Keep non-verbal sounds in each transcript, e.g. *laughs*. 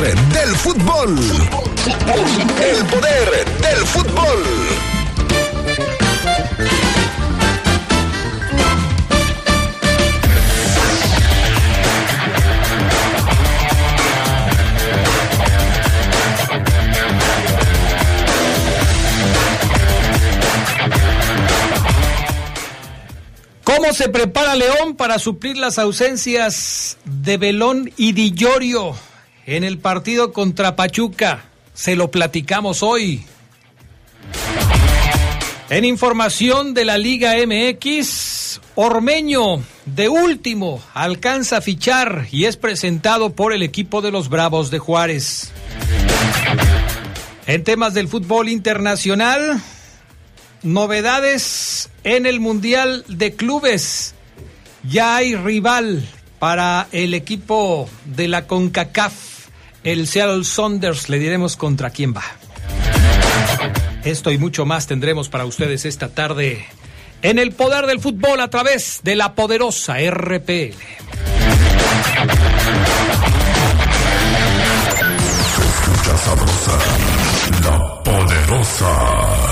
del fútbol. El poder del fútbol. ¿Cómo se prepara León para suplir las ausencias de Belón y Di Llorio en el partido contra Pachuca? Se lo platicamos hoy. En información de la Liga MX, Ormeño, de último, alcanza a fichar y es presentado por el equipo de los Bravos de Juárez. En temas del fútbol internacional, novedades en el Mundial de Clubes. Ya hay rival para el equipo de la CONCACAF, el Seattle Saunders. Le diremos contra quién va. Esto y mucho más tendremos para ustedes esta tarde en el poder del fútbol a través de la poderosa RPL. sabrosa, la poderosa.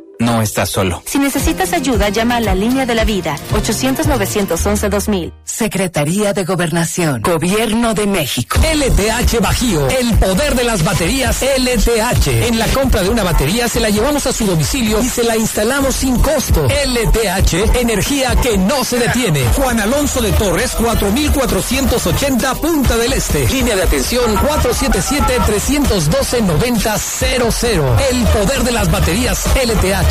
No estás solo. Si necesitas ayuda, llama a la línea de la vida. 800-911-2000. Secretaría de Gobernación. Gobierno de México. LTH Bajío. El poder de las baterías LTH. En la compra de una batería se la llevamos a su domicilio y se la instalamos sin costo. LTH. Energía que no se detiene. Juan Alonso de Torres, 4480 Punta del Este. Línea de atención 477-312-9000. El poder de las baterías LTH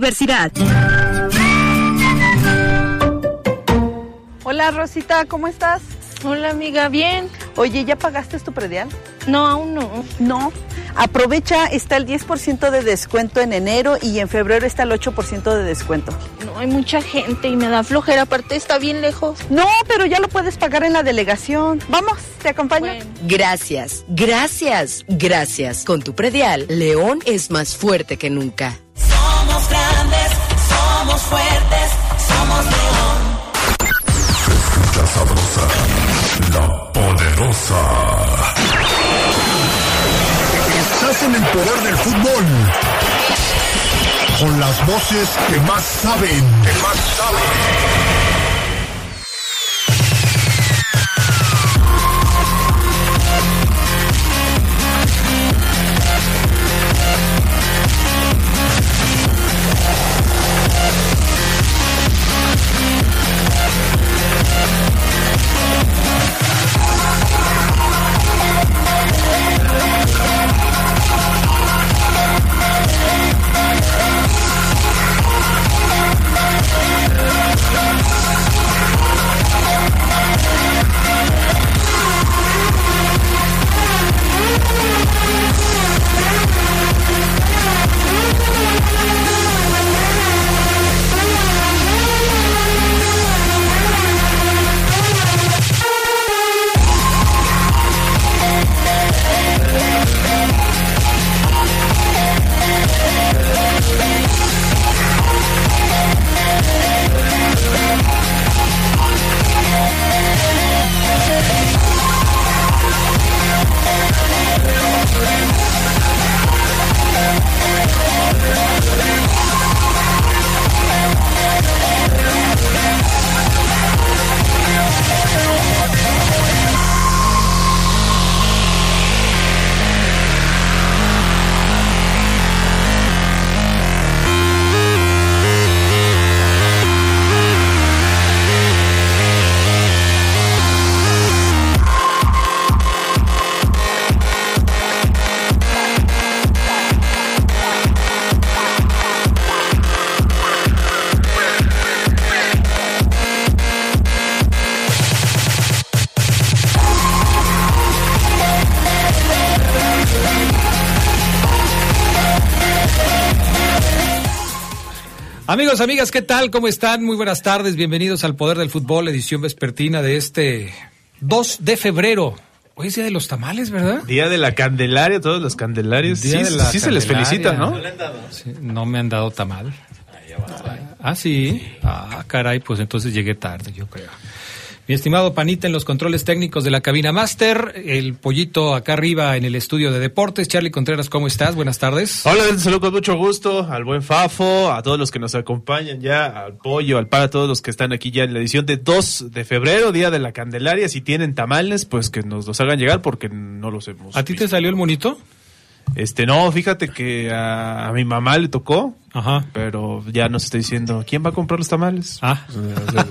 Hola Rosita, ¿cómo estás? Hola amiga, bien. Oye, ¿ya pagaste tu predial? No, aún no. No. Aprovecha, está el 10% de descuento en enero y en febrero está el 8% de descuento. No, hay mucha gente y me da flojera, aparte está bien lejos. No, pero ya lo puedes pagar en la delegación. Vamos, te acompaño. Gracias, gracias, gracias. Con tu predial, León es más fuerte que nunca. Somos grandes, somos fuertes, somos León. escucha sabrosa, la poderosa. Estás en el poder del fútbol. Con las voces que más saben. Que más saben. Amigos, amigas, ¿qué tal? ¿Cómo están? Muy buenas tardes. Bienvenidos al Poder del Fútbol, edición vespertina de este 2 de febrero. Hoy es Día de los Tamales, ¿verdad? Día de la Candelaria, todos los candelarios. Día sí, de la sí se les felicita, ¿no? Sí, no me han dado tamal. Ah, sí. Ah, caray, pues entonces llegué tarde, yo creo. Mi estimado Panita en los controles técnicos de la cabina máster, el pollito acá arriba en el estudio de deportes. Charlie Contreras, ¿cómo estás? Buenas tardes. Hola, te saludo con mucho gusto al buen Fafo, a todos los que nos acompañan ya, al Pollo, al Para, a todos los que están aquí ya en la edición de 2 de febrero, Día de la Candelaria. Si tienen tamales, pues que nos los hagan llegar porque no los hemos. ¿A ti te salió el monito? Este, no, fíjate que a, a mi mamá le tocó, Ajá. pero ya nos está diciendo, ¿quién va a comprar los tamales? Ah.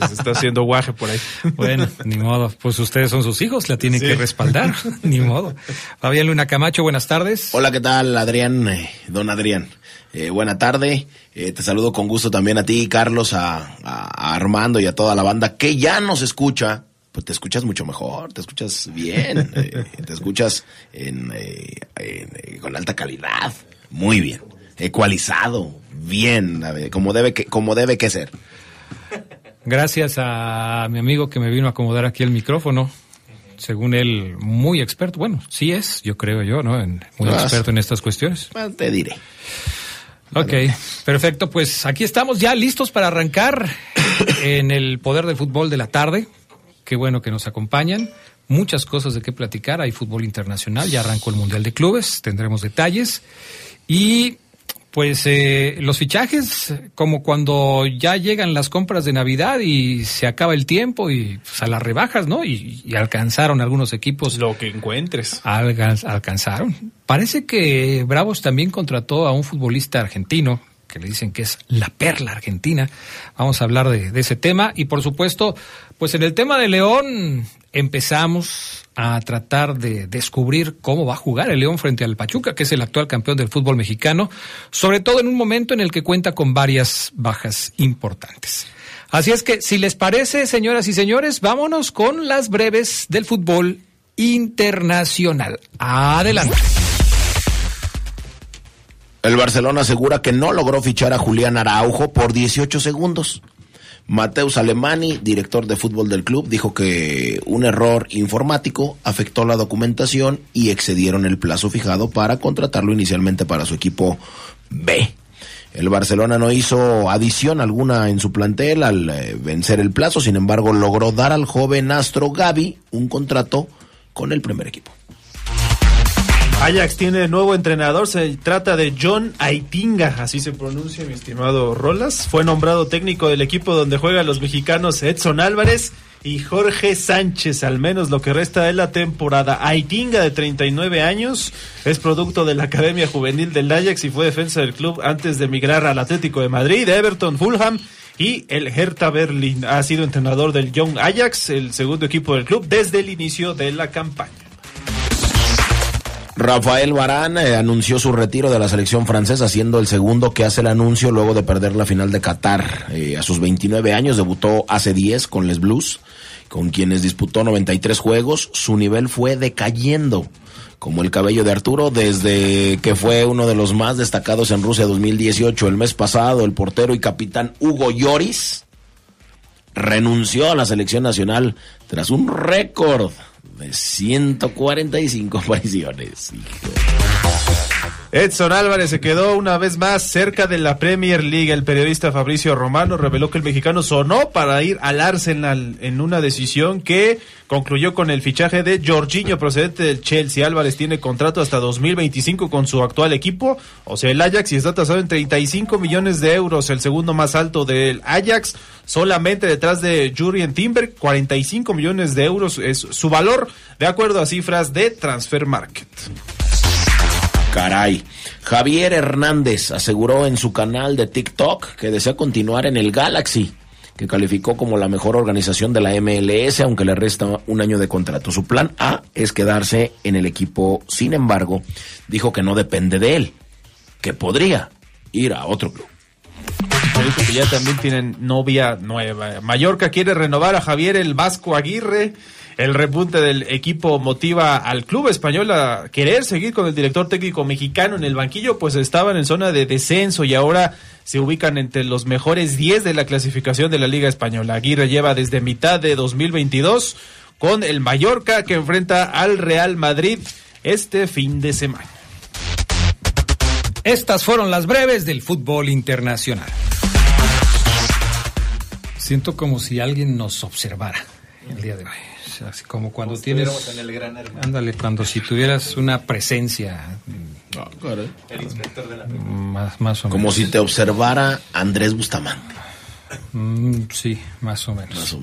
Se está haciendo guaje por ahí. *laughs* Bueno, ni modo. Pues ustedes son sus hijos, la tienen Sí. que respaldar. *laughs* ni modo. Fabián Luna Camacho, buenas tardes. Hola, ¿qué tal, Adrián? Eh, don Adrián. Eh, buena tarde. Eh, te saludo con gusto también a ti, Carlos, a, a- a Armando y a toda la banda que ya nos escucha. Pues te escuchas mucho mejor, te escuchas bien, *laughs* eh, te escuchas en, eh, en, eh, con alta calidad, muy bien, ecualizado, bien, ver, como debe que, como debe que ser. Gracias a mi amigo que me vino a acomodar aquí el micrófono. Según él, muy experto. Bueno, sí es, yo creo yo, ¿no? En- muy Ah, experto en estas cuestiones. Bueno, te diré. Ok, perfecto. Pues aquí estamos ya listos para arrancar en el poder del fútbol de la tarde. Qué bueno que nos acompañan. Muchas cosas de qué platicar. Hay fútbol internacional, ya arrancó el Mundial de Clubes, tendremos detalles. Y pues eh, los fichajes, como cuando ya llegan las compras de Navidad y se acaba el tiempo y pues, a las rebajas, ¿no? Y, y alcanzaron algunos equipos. Lo que encuentres. Alcanzaron. Parece que Bravos también contrató a un futbolista argentino, que le dicen que es la perla argentina. Vamos a hablar de, ese tema. Y por supuesto, pues en el tema de León empezamos a tratar de descubrir cómo va a jugar el León frente al Pachuca, que es el actual campeón del fútbol mexicano, sobre todo en un momento en el que cuenta con varias bajas importantes. Así es que, si les parece, señoras y señores, vámonos con las breves del fútbol internacional. Adelante. El Barcelona asegura que no logró fichar a Julián Araujo por 18 segundos. Mateus Alemani, director de fútbol del club, dijo que un error informático afectó la documentación y excedieron el plazo fijado para contratarlo inicialmente para su equipo B. El Barcelona no hizo adición alguna en su plantel al eh, vencer el plazo, sin embargo logró dar al joven Astro Gaby un contrato con el primer equipo. Ajax tiene nuevo entrenador, se trata de John Aitinga, así se pronuncia mi estimado Rolas. Fue nombrado técnico del equipo donde juegan los mexicanos Edson Álvarez y Jorge Sánchez, al menos lo que resta de la temporada. Aitinga, de 39 años, es producto de la Academia Juvenil del Ajax y fue defensa del club antes de emigrar al Atlético de Madrid, Everton, Fulham y el Hertha Berlin. Ha sido entrenador del Young Ajax, el segundo equipo del club, desde el inicio de la campaña. Rafael Varán eh, anunció su retiro de la selección francesa, siendo el segundo que hace el anuncio luego de perder la final de Qatar. Eh, a sus 29 años debutó hace 10 con Les Blues, con quienes disputó 93 juegos. Su nivel fue decayendo, como el cabello de Arturo, desde que fue uno de los más destacados en Rusia 2018. El mes pasado, el portero y capitán Hugo Lloris renunció a la selección nacional tras un récord 145 *laughs* apariciones. Edson Álvarez se quedó una vez más cerca de la Premier League. El periodista Fabricio Romano reveló que el mexicano sonó para ir al Arsenal en una decisión que concluyó con el fichaje de Jorginho procedente del Chelsea. Álvarez tiene contrato hasta 2025 con su actual equipo, o sea, el Ajax, y está tasado en 35 millones de euros, el segundo más alto del Ajax, solamente detrás de Jurien Timber, 45 millones de euros es su valor, de acuerdo a cifras de Transfer Market. Caray. Javier Hernández aseguró en su canal de TikTok que desea continuar en el Galaxy, que calificó como la mejor organización de la MLS, aunque le resta un año de contrato. Su plan A es quedarse en el equipo. Sin embargo, dijo que no depende de él, que podría ir a otro club. Ya también tienen novia nueva. Mallorca quiere renovar a Javier el Vasco Aguirre. El repunte del equipo motiva al club español a querer seguir con el director técnico mexicano en el banquillo, pues estaban en zona de descenso y ahora se ubican entre los mejores 10 de la clasificación de la Liga Española. Aguirre lleva desde mitad de 2022 con el Mallorca que enfrenta al Real Madrid este fin de semana. Estas fueron las breves del fútbol internacional. Siento como si alguien nos observara el día de hoy. O así como cuando tienes. en el gran hermano. Ándale, cuando si tuvieras una presencia. El inspector de la Más, más o menos. Como si te observara Andrés Bustamante. Mm, sí, más o menos.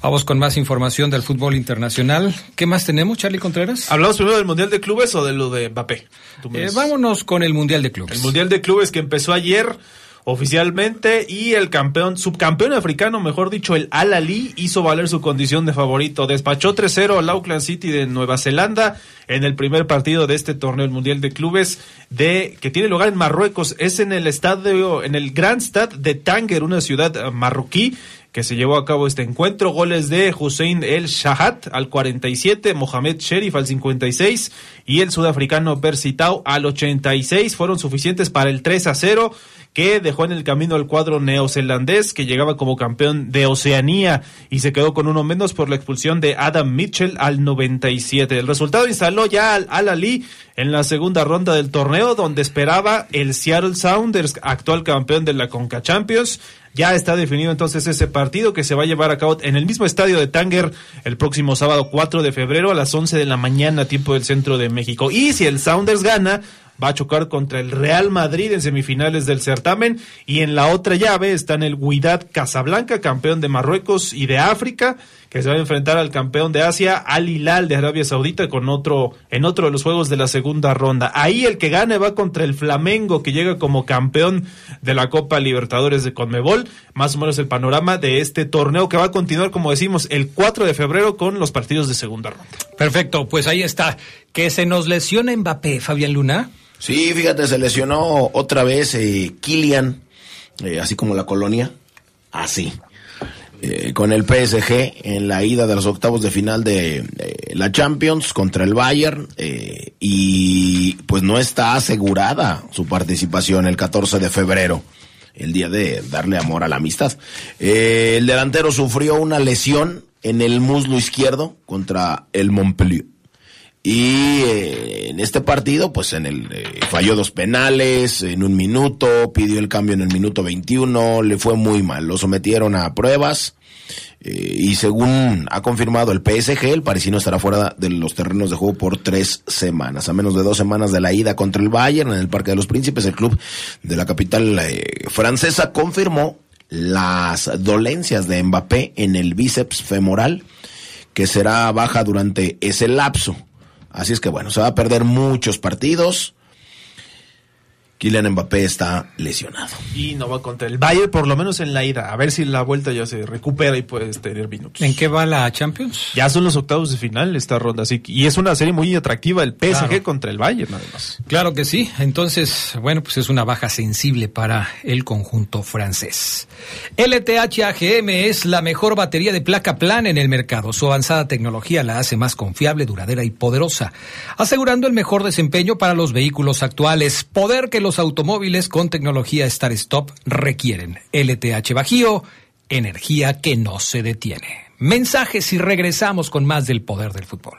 Vamos con más información del fútbol internacional. ¿Qué más tenemos, Charlie Contreras? ¿Hablamos primero del Mundial de Clubes o de lo de Mbappé? Eh, vámonos con el Mundial de Clubes. El Mundial de Clubes que empezó ayer oficialmente y el campeón, subcampeón africano, mejor dicho, el Al Ali hizo valer su condición de favorito. Despachó 3-0 al Auckland City de Nueva Zelanda en el primer partido de este torneo, Mundial de Clubes de que tiene lugar en Marruecos. Es en el estadio, en el Grand Stade de Tanger, una ciudad eh, marroquí que se llevó a cabo este encuentro. Goles de Hussein El Shahat al 47, Mohamed Sherif al 56 y el sudafricano Persitao al 86 fueron suficientes para el 3 a 0 que dejó en el camino al cuadro neozelandés que llegaba como campeón de Oceanía y se quedó con uno menos por la expulsión de Adam Mitchell al 97. El resultado instaló ya al Al Ali en la segunda ronda del torneo donde esperaba el Seattle Sounders, actual campeón de la Conca Champions. Ya está definido entonces ese partido que se va a llevar a cabo en el mismo estadio de Tanger el próximo sábado 4 de febrero a las 11 de la mañana, tiempo del centro de México. Y si el Sounders gana, va a chocar contra el Real Madrid en semifinales del certamen y en la otra llave están el Wydad Casablanca, campeón de Marruecos y de África, que se va a enfrentar al campeón de Asia, Al Hilal de Arabia Saudita con otro en otro de los juegos de la segunda ronda. Ahí el que gane va contra el Flamengo que llega como campeón de la Copa Libertadores de Conmebol, más o menos el panorama de este torneo que va a continuar como decimos el 4 de febrero con los partidos de segunda ronda. Perfecto, pues ahí está. Que se nos lesiona Mbappé, Fabián Luna. Sí, fíjate, se lesionó otra vez eh, Kylian, eh, así como la colonia, así. Eh, con el PSG en la ida de los octavos de final de la Champions contra el Bayern eh, y pues no está asegurada su participación el 14 de febrero, el día de darle amor a la amistad. El delantero sufrió una lesión en el muslo izquierdo contra el Montpellier. Y eh, en este partido, pues en el eh, falló dos penales en un minuto, pidió el cambio en el minuto 21, le fue muy mal, lo sometieron a pruebas eh, y según ha confirmado el PSG, el parisino estará fuera de los terrenos de juego por tres semanas. A menos de dos semanas de la ida contra el Bayern en el Parque de los Príncipes, el club de la capital francesa confirmó las dolencias de Mbappé en el bíceps femoral que será baja durante ese lapso. Así es que bueno, se va a perder muchos partidos. Kylian Mbappé está lesionado. Y no va contra el Bayern, por lo menos en la ida. A ver si la vuelta ya se recupera y puedes tener minutos. ¿En qué va la Champions? Ya son los octavos de final esta ronda, así que- y es una serie muy atractiva el PSG Claro. contra el Bayern, además. Claro que sí. Entonces, bueno, pues es una baja sensible para el conjunto francés. LTH AGM es la mejor batería de placa plana en el mercado. Su avanzada tecnología la hace más confiable, duradera y poderosa, asegurando el mejor desempeño para los vehículos actuales. Poder que los automóviles con tecnología Star Stop requieren. LTH Bajío, energía que no se detiene. Mensajes y regresamos con más del poder del fútbol.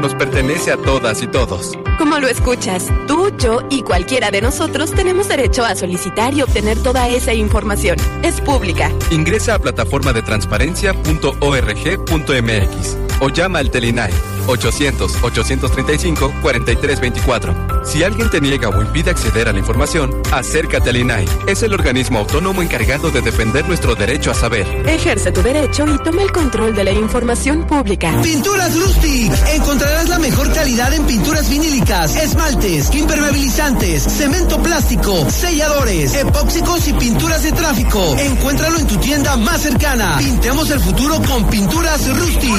nos pertenece a todas y todos. Como lo escuchas, tú, yo y cualquiera de nosotros tenemos derecho a solicitar y obtener toda esa información. Es pública. Ingresa a plataforma de transparencia.org.mx. o llama al Telinai 800-835-4324. Si alguien te niega o impide acceder a la información, acércate al INAI. Es el organismo autónomo encargado de defender nuestro derecho a saber. Ejerce tu derecho y toma el control de la información pública. Pinturas Lustig. Encontrarás la mejor calidad en pinturas vinílicas, esmaltes, impermeabilizantes, cemento plástico, selladores, epóxicos y pinturas de tráfico. Encuéntralo en tu tienda más cercana. Pintemos el futuro con Pinturas Rusty.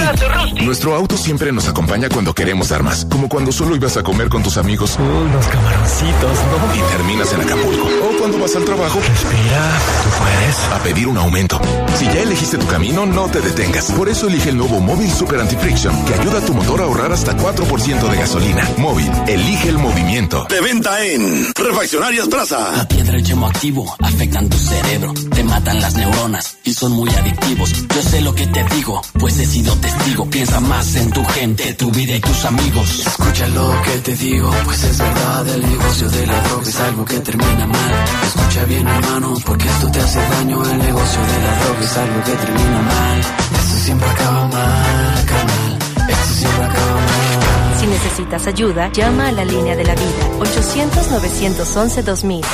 Nuestro auto siempre nos acompaña cuando queremos dar más, como cuando solo ibas a comer con tus amigos. Unos camaroncitos, ¿no? Y terminas en Acapulco. O cuando vas al trabajo. Respira, tú puedes. A pedir un aumento. Si ya elegiste tu camino, no te detengas. Por eso elige el nuevo Móvil Super Anti-Friction, que ayuda a tu motor a ahorrar hasta 4% de gasolina. Móvil, elige el movimiento. De venta en Refaccionarias Plaza. La piedra y el yemo activo afectan tu cerebro, te matan las neuronas y son muy adictivos. Yo sé lo que te digo, pues he sido testigo. Piensa más en tu gente, tu vida y tus amigos. Escucha lo que te digo, pues es verdad, el negocio de la droga es algo que termina mal. Escucha bien hermano, porque esto te hace daño, el negocio de la droga es algo que termina mal. Esto siempre acaba mal, carnal, esto siempre acaba mal. Si necesitas ayuda, llama a la línea de la vida 800-911-2000.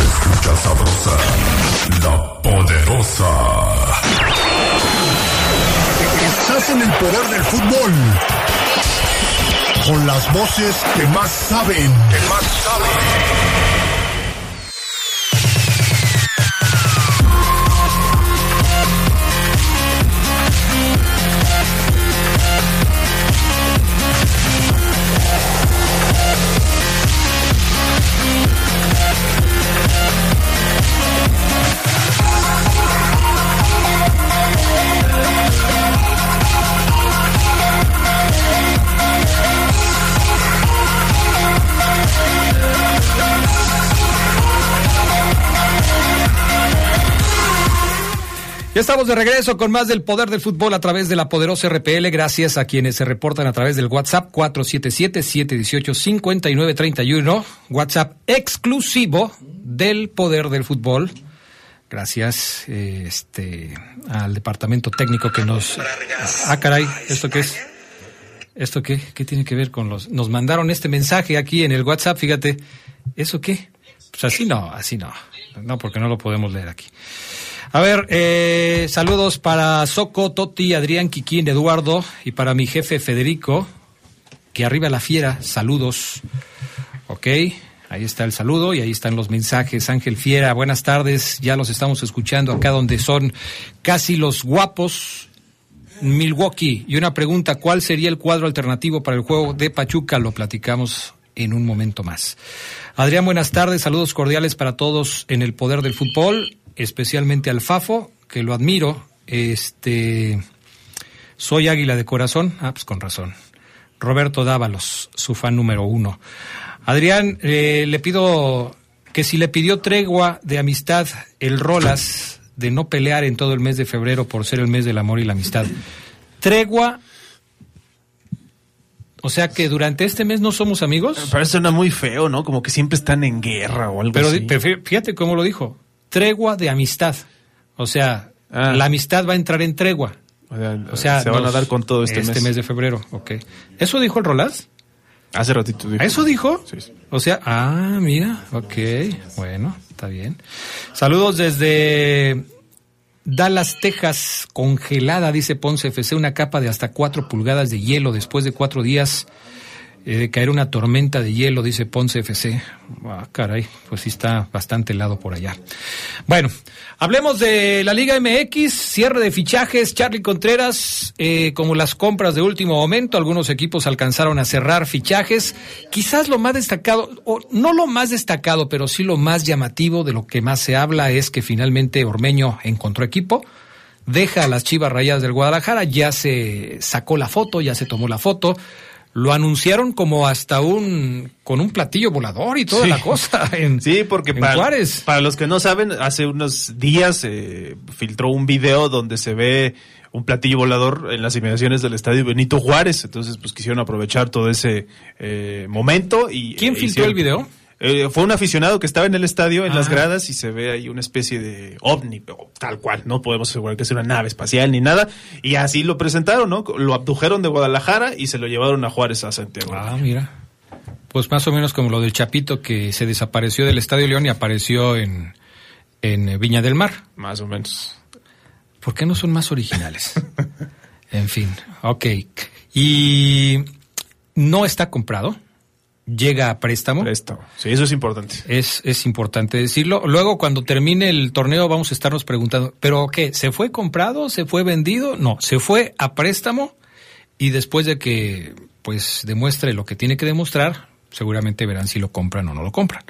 Escucha sabrosa, la poderosa. Estás en el poder del fútbol. Con las voces que más saben. Estamos de regreso con más del poder del fútbol a través de la poderosa RPL. Gracias a quienes se reportan a través del WhatsApp 477-718-5931. WhatsApp exclusivo del poder del fútbol. Gracias eh, este, al departamento técnico que nos... Ah, caray, ¿esto qué es? ¿Esto qué? ¿Qué tiene que ver con los...? Nos mandaron este mensaje aquí en el WhatsApp, fíjate. ¿Eso qué? Pues así no, así no. No, porque no lo podemos leer aquí. A ver, eh, saludos para Soco, Toti, Adrián, Quiquín, Eduardo y para mi jefe Federico, que arriba la fiera, saludos. Ok, ahí está el saludo y ahí están los mensajes. Ángel Fiera, buenas tardes, ya los estamos escuchando acá donde son casi los guapos. Milwaukee, y una pregunta, ¿cuál sería el cuadro alternativo para el juego de Pachuca? Lo platicamos en un momento más. Adrián, buenas tardes, saludos cordiales para todos en el poder del fútbol especialmente al Fafo, que lo admiro. Este, soy águila de corazón. Ah, pues con razón. Roberto Dávalos, su fan número uno. Adrián, eh, le pido que si le pidió tregua de amistad el Rolas de no pelear en todo el mes de febrero por ser el mes del amor y la amistad. Tregua. O sea que durante este mes no somos amigos. Me parece una muy feo, ¿no? Como que siempre están en guerra o algo pero, así. Pero fíjate cómo lo dijo tregua de amistad. O sea, ah. la amistad va a entrar en tregua. O sea, o sea se van a dar con todo este, este mes. mes de febrero. Ok. ¿Eso dijo el Rolas? Hace ratito dijo. ¿Eso dijo? Sí, sí. O sea, ah, mira, ok, bueno, está bien. Saludos desde Dallas, Texas, congelada, dice Ponce FC, una capa de hasta cuatro pulgadas de hielo después de cuatro días eh, caer una tormenta de hielo, dice Ponce FC. Ah, caray, pues sí está bastante helado por allá. Bueno, hablemos de la Liga MX, cierre de fichajes, Charlie Contreras, eh, como las compras de último momento, algunos equipos alcanzaron a cerrar fichajes. Quizás lo más destacado, o no lo más destacado, pero sí lo más llamativo de lo que más se habla es que finalmente Ormeño encontró equipo deja a las Chivas Rayadas del Guadalajara, ya se sacó la foto, ya se tomó la foto, lo anunciaron como hasta un con un platillo volador y toda Sí. la cosa en, Sí, porque en para, Juárez. para los que no saben, hace unos días eh, filtró un video donde se ve un platillo volador en las inmediaciones del estadio Benito Juárez. Entonces, pues quisieron aprovechar todo ese eh, momento y ¿Quién eh, filtró el video? Eh, fue un aficionado que estaba en el estadio, en las gradas, y se ve ahí una especie de ovni, tal cual. No podemos asegurar que sea una nave espacial ni nada. Y así lo presentaron, ¿no? Lo abdujeron de Guadalajara y se lo llevaron a Juárez a Santiago. Ah, mira. Pues más o menos como lo del Chapito que se desapareció del Estadio León y apareció en, en eh, Viña del Mar. Más o menos. ¿Por qué no son más originales? *laughs* en fin, ok. Y no está comprado, llega a préstamo. Préstamo, sí, eso es importante. Es, es importante decirlo. Luego, cuando termine el torneo, vamos a estarnos preguntando, ¿pero qué? ¿Se fue comprado? ¿Se fue vendido? No, se fue a préstamo y después de que pues demuestre lo que tiene que demostrar, seguramente verán si lo compran o no lo compran.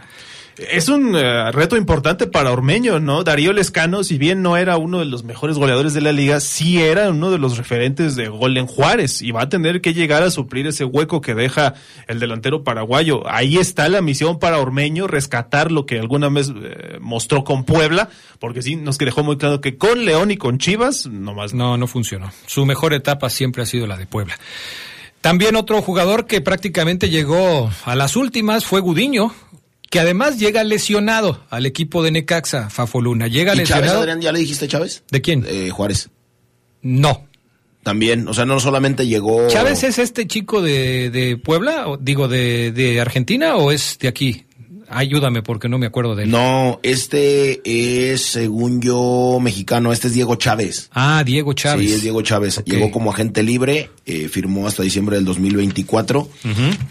Es un eh, reto importante para Ormeño, ¿no? Darío Lescano, si bien no era uno de los mejores goleadores de la liga, sí era uno de los referentes de gol en Juárez y va a tener que llegar a suplir ese hueco que deja el delantero paraguayo. Ahí está la misión para Ormeño, rescatar lo que alguna vez eh, mostró con Puebla, porque sí nos dejó muy claro que con León y con Chivas, nomás No, no funcionó. Su mejor etapa siempre ha sido la de Puebla. También otro jugador que prácticamente llegó a las últimas fue Gudiño, que además llega lesionado al equipo de Necaxa, Fafoluna. Llega ¿Y Chávez, lesionado. Adrián, ya le dijiste Chávez? ¿De quién? Eh, Juárez. No. También, o sea, no solamente llegó... ¿Chávez es este chico de, de Puebla, o, digo, de, de Argentina o es de aquí? Ayúdame porque no me acuerdo de él. No, este es, según yo, mexicano. Este es Diego Chávez. Ah, Diego Chávez. Sí, es Diego Chávez. Llegó como agente libre, eh, firmó hasta diciembre del 2024.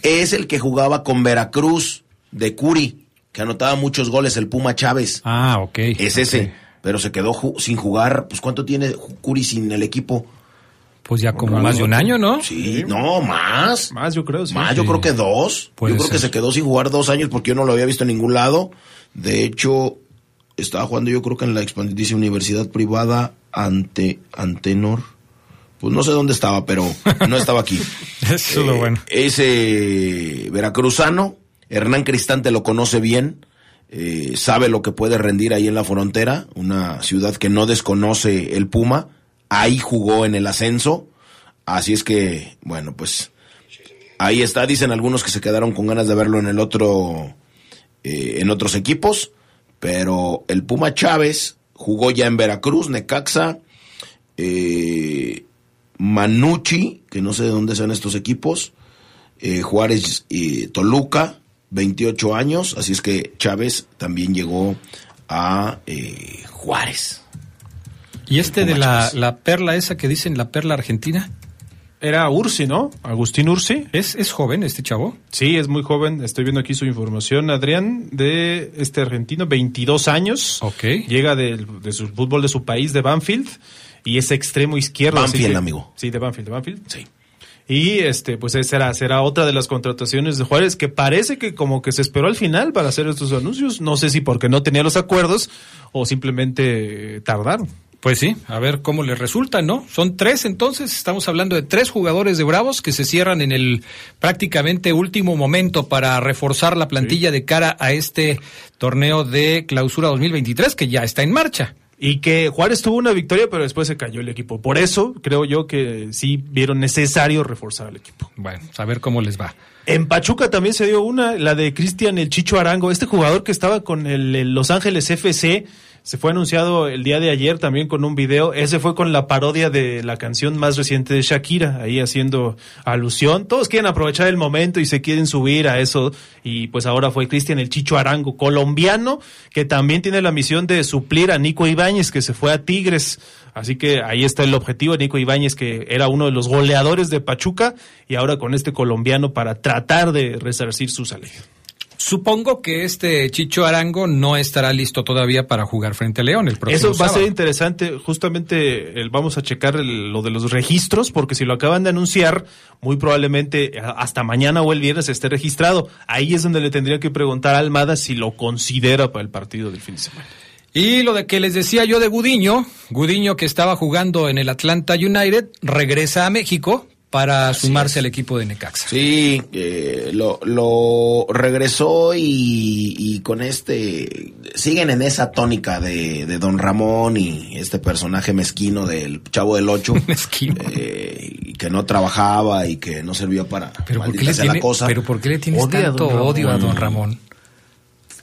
Es el que jugaba con Veracruz de Curi, que anotaba muchos goles, el Puma Chávez. Ah, ok. Es ese. Pero se quedó ju- sin jugar. Pues, ¿cuánto tiene Curi sin el equipo? Pues ya como más de un año, ¿no? Sí, no, más. Más, yo creo, sí. Más, yo Sí. creo que dos. Puede yo creo que se quedó sin jugar dos años porque yo no lo había visto en ningún lado. De hecho, estaba jugando yo creo que en la expandidísima universidad privada ante Antenor. Pues no sé dónde estaba, pero no estaba aquí. *laughs* Eso es lo Eh, bueno. Ese veracruzano, Hernán Cristante lo conoce bien, eh, sabe lo que puede rendir ahí en la frontera, una ciudad que no desconoce el Puma, ahí jugó en el ascenso, así es que, bueno, pues ahí está, dicen algunos que se quedaron con ganas de verlo en el otro, eh, en otros equipos, pero el Puma Chávez jugó ya en Veracruz, Necaxa, eh, Manucci, que no sé de dónde sean estos equipos, eh, Juárez y Toluca, 28 años, así es que Chávez también llegó a eh, Juárez. ¿Y este de la, la perla esa que dicen la perla argentina? Era Ursi, ¿no? Agustín Ursi. ¿Es, es joven este chavo? Sí, es muy joven. Estoy viendo aquí su información, Adrián, de este argentino, 22 años. Ok. Llega del- de, su fútbol de su país, de Banfield, y es extremo izquierdo. así Banfield, que- amigo. Sí, de Banfield, de Banfield. Sí. Y este, pues esa será, será otra de las contrataciones de Juárez que parece que como que se esperó al final para hacer estos anuncios. No sé si porque no tenía los acuerdos o simplemente tardaron. Pues sí, a ver cómo les resulta, ¿no? Son tres entonces, estamos hablando de tres jugadores de Bravos que se cierran en el prácticamente último momento para reforzar la plantilla de cara a este torneo de clausura 2023 que ya está en marcha. Y que Juárez tuvo una victoria, pero después se cayó el equipo. Por eso creo yo que sí vieron necesario reforzar al equipo. Bueno, a ver cómo les va. En Pachuca también se dio una, la de Cristian el Chicho Arango, este jugador que estaba con el, el Los Ángeles FC, se fue anunciado el día de ayer también con un video, ese fue con la parodia de la canción más reciente de Shakira, ahí haciendo alusión, todos quieren aprovechar el momento y se quieren subir a eso, y pues ahora fue Cristian el Chicho Arango, colombiano, que también tiene la misión de suplir a Nico Ibáñez, que se fue a Tigres, Así que ahí está el objetivo. Nico Ibáñez, que era uno de los goleadores de Pachuca, y ahora con este colombiano para tratar de resarcir su salida. Supongo que este Chicho Arango no estará listo todavía para jugar frente a León el próximo Eso va a ser interesante. Justamente el- vamos a checar el- lo de los registros, porque si lo acaban de anunciar, muy probablemente a- hasta mañana o el viernes esté registrado. Ahí es donde le tendría que preguntar a Almada si lo considera para el partido del fin de semana. Y lo de que les decía yo de Gudiño, Gudiño que estaba jugando en el Atlanta United, regresa a México para sumarse al equipo de Necaxa. Sí, eh, lo, lo regresó y, y con este siguen en esa tónica de, de Don Ramón y este personaje mezquino del Chavo del Ocho, *laughs* mezquino, y que no trabajaba y que no servía para Pero ¿por, qué le tiene- la cosa. pero ¿por qué le tienes Odia tanto odio a Don Ramón?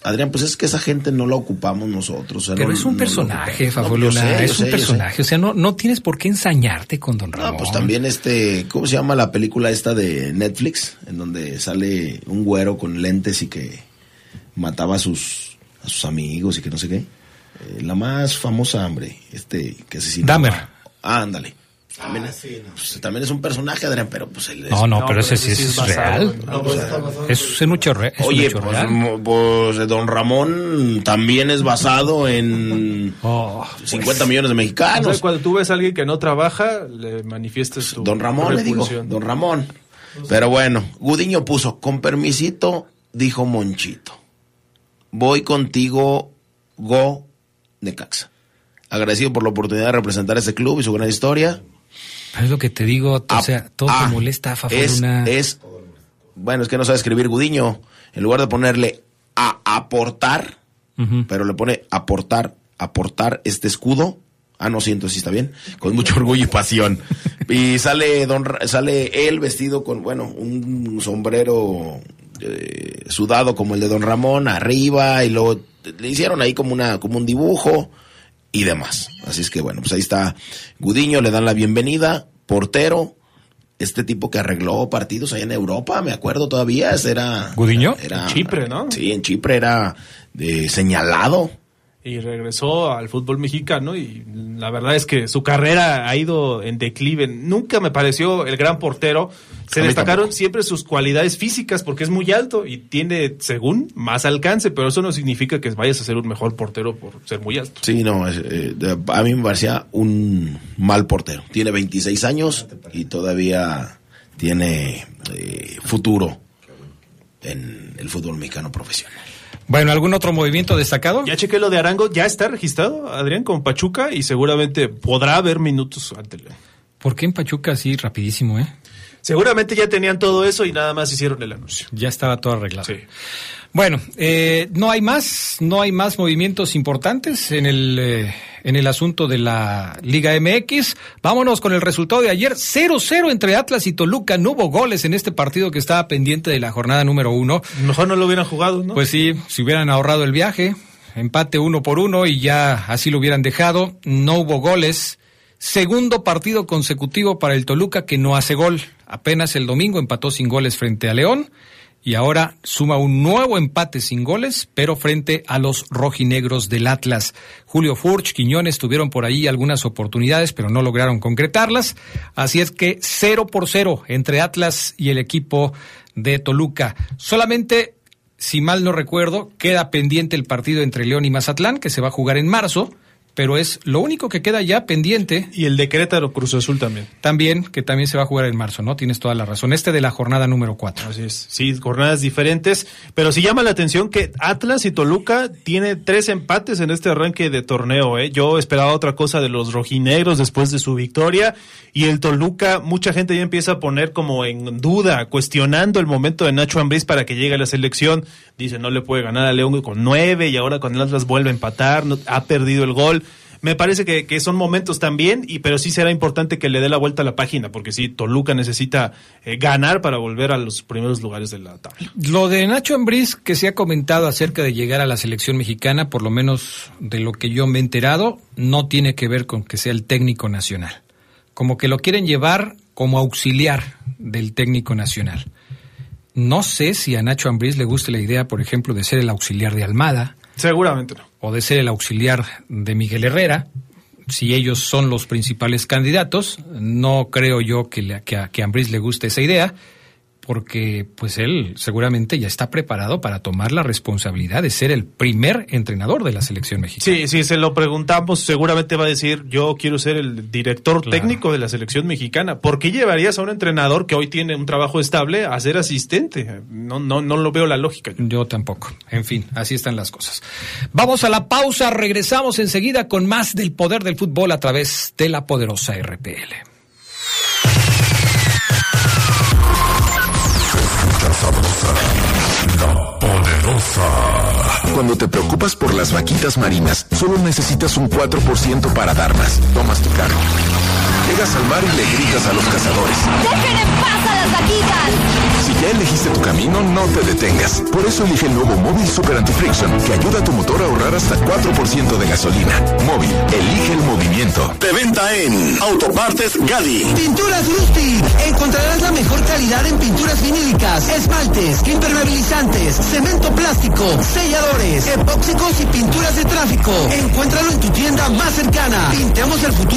Adrián, pues es que esa gente no la ocupamos nosotros. o sea, Pero no- es un no personaje, ocupamos. Fabio No, yo sé, Luna, yo es un sé. personaje. O sea, no, no tienes por qué ensañarte con Don Ramón. No, pues también este, ¿cómo se llama la película esta de Netflix? En donde sale un güero con lentes y que mataba a sus, a sus amigos y que no sé qué. Eh, la más famosa, hombre, este, que asesinó. Dahmer. Ah, ándale. También, es, pues, también es un personaje, Adrián, pero pues él es- No, no, pero ese sí es real. No, pues, Es un hecho, re- es Oye, hecho pues, real. pues, Don Ramón también es basado en Oh, 50 millones de O mexicanos. sea, cuando tú ves a alguien que no trabaja, le manifiestas tu Don Ramón, le digo. Don Ramón. Pero bueno, Gudiño puso, con permisito, dijo Monchito. Voy contigo, Go de Caxa. Agradecido por la oportunidad de representar a este club y su gran historia. Es lo que te digo, o sea, todo ah, te molesta, Fafo Es, Luna. es, bueno, es que no sabe escribir Gudiño. En lugar de ponerle a aportar, pero le pone aportar, aportar este escudo. Ah, no siento, sí está bien. Con mucho orgullo y pasión. Y sale don, sale él vestido con, bueno, un sombrero eh, sudado como el de Don Ramón arriba y luego le hicieron ahí como una, como un dibujo y demás. Así es que bueno, pues ahí está Gudiño, le dan la bienvenida, portero, este tipo que arregló partidos allá en Europa, me acuerdo todavía, ese era... ¿Gudiño? Era, En Chipre, ¿no? Sí, en Chipre era eh, señalado. Y regresó al fútbol mexicano y la verdad es que su carrera ha ido en declive. Nunca me pareció el gran portero. Se destacaron siempre sus cualidades físicas porque es muy alto y tiene, según, más alcance, pero eso no significa que vayas a ser un mejor portero por ser muy alto. Sí, no, es, eh, a mí me parecía un mal portero. Tiene 26 años y todavía tiene eh, futuro en el fútbol mexicano profesional. Bueno, ¿algún otro movimiento destacado? Ya chequé lo de Arango, ya está registrado, Adrián, con Pachuca y seguramente podrá haber minutos ante. ¿Por qué en Pachuca así rapidísimo, eh? Seguramente ya tenían todo eso y nada más hicieron el anuncio. Ya estaba todo arreglado. Bueno, eh, no hay más, no hay más movimientos importantes en el, eh, en el asunto de la Liga MX. Vámonos con el resultado de ayer. 0-0 entre Atlas y Toluca. No hubo goles en este partido que estaba pendiente de la jornada número uno. Mejor no lo hubieran jugado, ¿no? Pues sí, si hubieran ahorrado el viaje, empate uno por uno y ya así lo hubieran dejado. No hubo goles. Segundo partido consecutivo para el Toluca que no hace gol. Apenas el domingo empató sin goles frente a León y ahora suma un nuevo empate sin goles, pero frente a los rojinegros del Atlas. Julio Furch, Quiñones tuvieron por ahí algunas oportunidades, pero no lograron concretarlas. Así es que cero por cero entre Atlas y el equipo de Toluca. Solamente si mal no recuerdo, queda pendiente el partido entre León y Mazatlán, que se va a jugar en marzo, pero es lo único que queda ya pendiente. Y el de Querétaro Cruz Azul también. También, que también se va a jugar en marzo, ¿no? Tienes toda la razón. Este de la jornada número 4. Así es. Sí, jornadas diferentes, pero sí llama la atención que Atlas y Toluca tiene tres empates en este arranque de torneo. ¿eh? Yo esperaba otra cosa de los rojinegros después de su victoria y el Toluca, mucha gente ya empieza a poner como en duda, cuestionando el momento de Nacho Ambriz para que llegue a la selección. Dice, no le puede ganar a León con nueve y ahora con el Atlas vuelve a empatar, no- ha perdido el gol. Me parece que, son momentos también, y pero sí será importante que le dé la vuelta a la página, porque sí, Toluca necesita eh, ganar para volver a los primeros lugares de la tabla. Lo de Nacho Ambriz que se ha comentado acerca de llegar a la selección mexicana, por lo menos de lo que yo me he enterado, no tiene que ver con que sea el técnico nacional. Como que lo quieren llevar como auxiliar del técnico nacional. No sé si a Nacho Ambriz le guste la idea, por ejemplo, de ser el auxiliar de Almada Seguramente no. o de ser el auxiliar de Miguel Herrera. Si ellos son los principales candidatos, no creo yo que, le- que a, que a Ambriz le guste esa idea, porque pues él seguramente ya está preparado para tomar la responsabilidad de ser el primer entrenador de la selección mexicana. Sí, si se lo preguntamos, seguramente va a decir, yo quiero ser el director técnico de la selección mexicana. ¿Por qué llevarías a un entrenador que hoy tiene un trabajo estable a ser asistente? No, no, no lo veo la lógica. Yo tampoco. En fin, así están las cosas. Vamos a la pausa, regresamos enseguida con más del poder del fútbol a través de la poderosa RPL. Cuando te preocupas por las vaquitas marinas, solo necesitas un 4% para dar más. Tomas tu carro. Llegas al mar y le gritas a los cazadores. ¡Dejen en paz a las vaquitas! Ya elegiste tu camino, no te detengas. Por eso elige el nuevo Móvil Super Anti-Friction, que ayuda a tu motor a ahorrar hasta 4% de gasolina. Móvil, elige el movimiento. De venta en Autopartes Gali. Pinturas Rusty. Encontrarás la mejor calidad en pinturas vinílicas, esmaltes, impermeabilizantes, cemento plástico, selladores, epóxicos y pinturas de tráfico. Encuéntralo en tu tienda más cercana. Pintemos el futuro.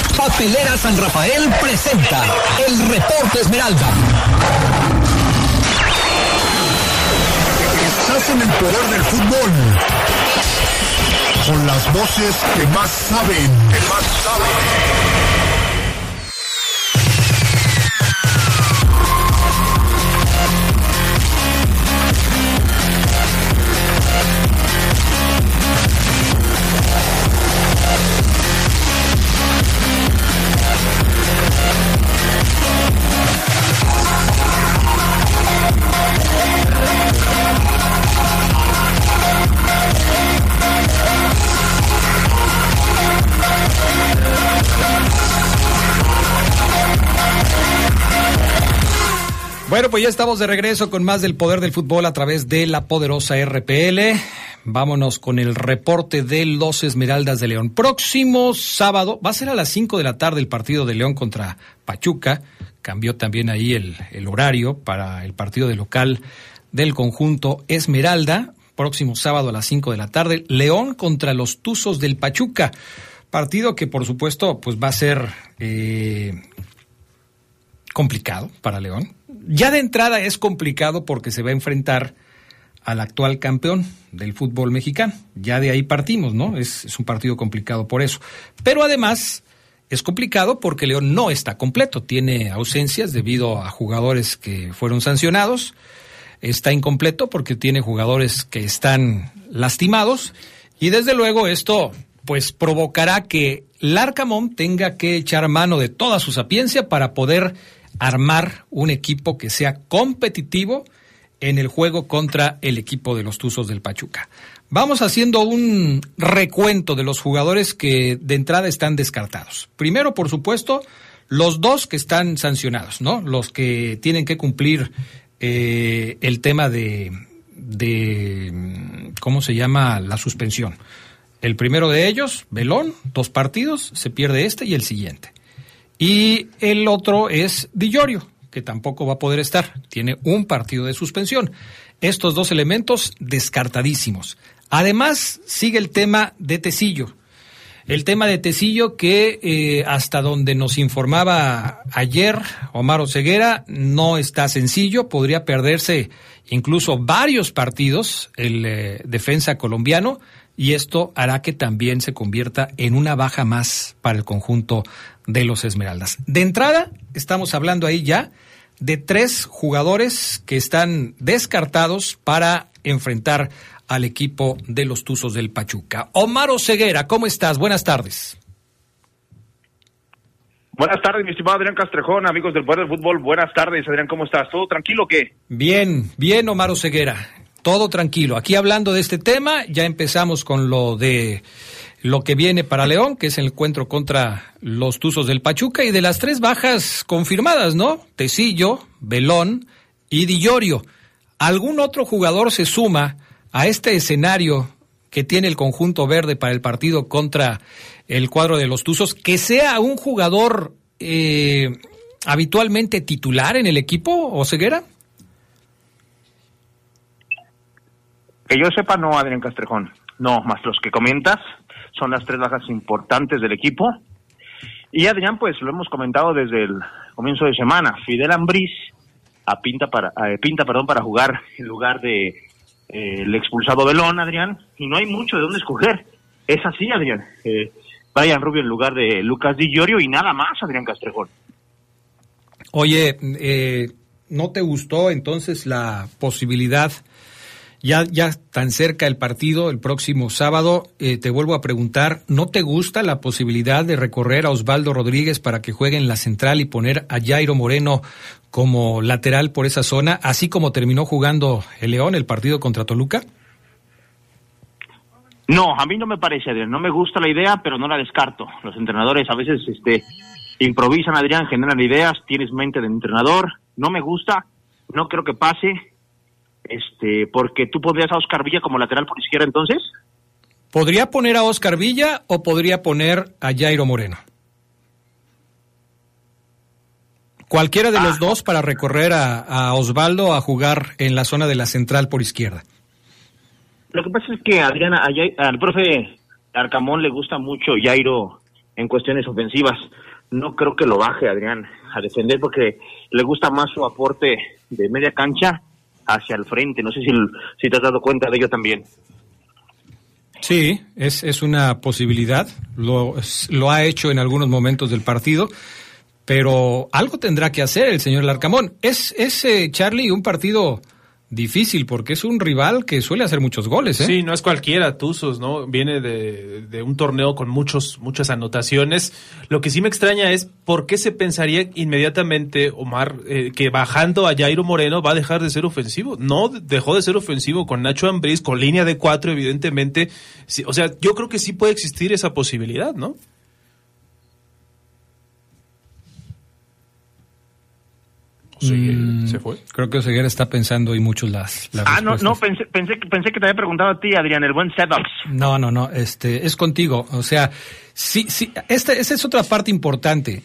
Papelera San Rafael presenta el Reporte Esmeralda. Estás en el poder del fútbol. Con las voces que más saben. Que más saben. Bueno, pues ya estamos de regreso con más del poder del fútbol a través de la poderosa RPL. Vámonos con el reporte de los Esmeraldas de León. Próximo sábado, va a ser a las 5 de la tarde el partido de León contra Pachuca. Cambió también ahí el, horario para el partido de local del conjunto Esmeralda. Próximo sábado a las 5 de la tarde, León contra los Tuzos del Pachuca. Partido que por supuesto pues va a ser eh, complicado para León. Ya de entrada es complicado porque se va a enfrentar al actual campeón del fútbol mexicano. Ya de ahí partimos, ¿no? Es, un partido complicado por eso. Pero además es complicado porque León no está completo. Tiene ausencias debido a jugadores que fueron sancionados. Está incompleto porque tiene jugadores que están lastimados. Y desde luego esto pues provocará que Larcamón tenga que echar mano de toda su sapiencia para poder armar un equipo que sea competitivo en el juego contra el equipo de los Tuzos del Pachuca. Vamos haciendo un recuento de los jugadores que de entrada están descartados. Primero, por supuesto, los dos que están sancionados, ¿no? Los que tienen que cumplir eh, el tema de, de, ¿cómo se llama? La suspensión. El primero de ellos, Belón, dos partidos, se pierde este y el siguiente. Y el otro es Di Llorio, que tampoco va a poder estar. Tiene un partido de suspensión. Estos dos elementos descartadísimos. Además, sigue el tema de Tecillo. El tema de Tecillo que eh, hasta donde nos informaba ayer Omar Ceguera no está sencillo, podría perderse incluso varios partidos el eh, defensa colombiano y esto hará que también se convierta en una baja más para el conjunto de los Esmeraldas. De entrada, estamos hablando ahí ya de tres jugadores que están descartados para enfrentar al equipo de los Tuzos del Pachuca. Omar Ceguera, ¿cómo estás? Buenas tardes. Buenas tardes, mi estimado Adrián Castrejón, amigos del Poder del Fútbol. Buenas tardes, Adrián, ¿cómo estás? ¿Todo tranquilo o qué? Bien, bien, Omar Ceguera. Todo tranquilo. Aquí hablando de este tema, ya empezamos con lo de lo que viene para León, que es el encuentro contra los Tuzos del Pachuca, y de las tres bajas confirmadas, ¿no? Tecillo, Belón y Dillorio. ¿Algún otro jugador se suma a este escenario que tiene el conjunto verde para el partido contra el cuadro de los Tuzos, que sea un jugador eh, habitualmente titular en el equipo, o ceguera? Que yo sepa, no, Adrián Castrejón. no, más los que comentas, son las tres bajas importantes del equipo. Y Adrián, pues lo hemos comentado desde el comienzo de semana, Fidel Ambriz a pinta para pinta perdón para jugar en lugar de eh, el expulsado Belón, Adrián, y no hay mucho de dónde escoger. Es así, Adrián. Eh, Rubio en lugar de Lucas Di Llorio y nada más, Adrián Castrejón. Oye, eh, ¿no te gustó entonces la posibilidad, ya, ya tan cerca el partido, el próximo sábado, eh, te vuelvo a preguntar, ¿no te gusta la posibilidad de recorrer a Osvaldo Rodríguez para que juegue en la central y poner a Jairo Moreno como lateral por esa zona, así como terminó jugando el León el partido contra Toluca? No, a mí no me parece, Adrián. No me gusta la idea, pero no la descarto. Los entrenadores a veces este, improvisan, Adrián, generan ideas, tienes mente de entrenador. No me gusta, no creo que pase, este, porque tú pondrías a Oscar Villa como lateral por izquierda entonces. ¿Podría poner a Oscar Villa o podría poner a Jairo Moreno? Cualquiera de los dos para recorrer a, a Osvaldo a jugar en la zona de la central por izquierda. Lo que pasa es que Adriana, a al profe Arcamón le gusta mucho Jairo en cuestiones ofensivas. No creo que lo baje, Adrián, a defender porque le gusta más su aporte de media cancha hacia el frente. No sé si, si te has dado cuenta de ello también. Sí, es, es una posibilidad. Lo, ha hecho en algunos momentos del partido. Pero algo tendrá que hacer el señor Larcamón. Es, es eh, Charlie, un partido difícil porque es un rival que suele hacer muchos goles. ¿eh? Sí, no es cualquiera, Tuzos, ¿no? Viene de, de un torneo con muchos, muchas anotaciones. Lo que sí me extraña es por qué se pensaría inmediatamente, Omar, eh, que bajando a Jairo Moreno va a dejar de ser ofensivo. No dejó de ser ofensivo con Nacho Ambriz, con línea de cuatro, evidentemente. Sí, o sea, yo creo que sí puede existir esa posibilidad, ¿no? Mm, se fue. Creo que Oseguera está pensando y muchos las, las Ah, no, respuestas. no, pensé, pensé, que- pensé que te había preguntado a ti, Adrián, el buen setup. No, no, no, este, es contigo. O sea, sí, sí, esta, esta es otra parte importante.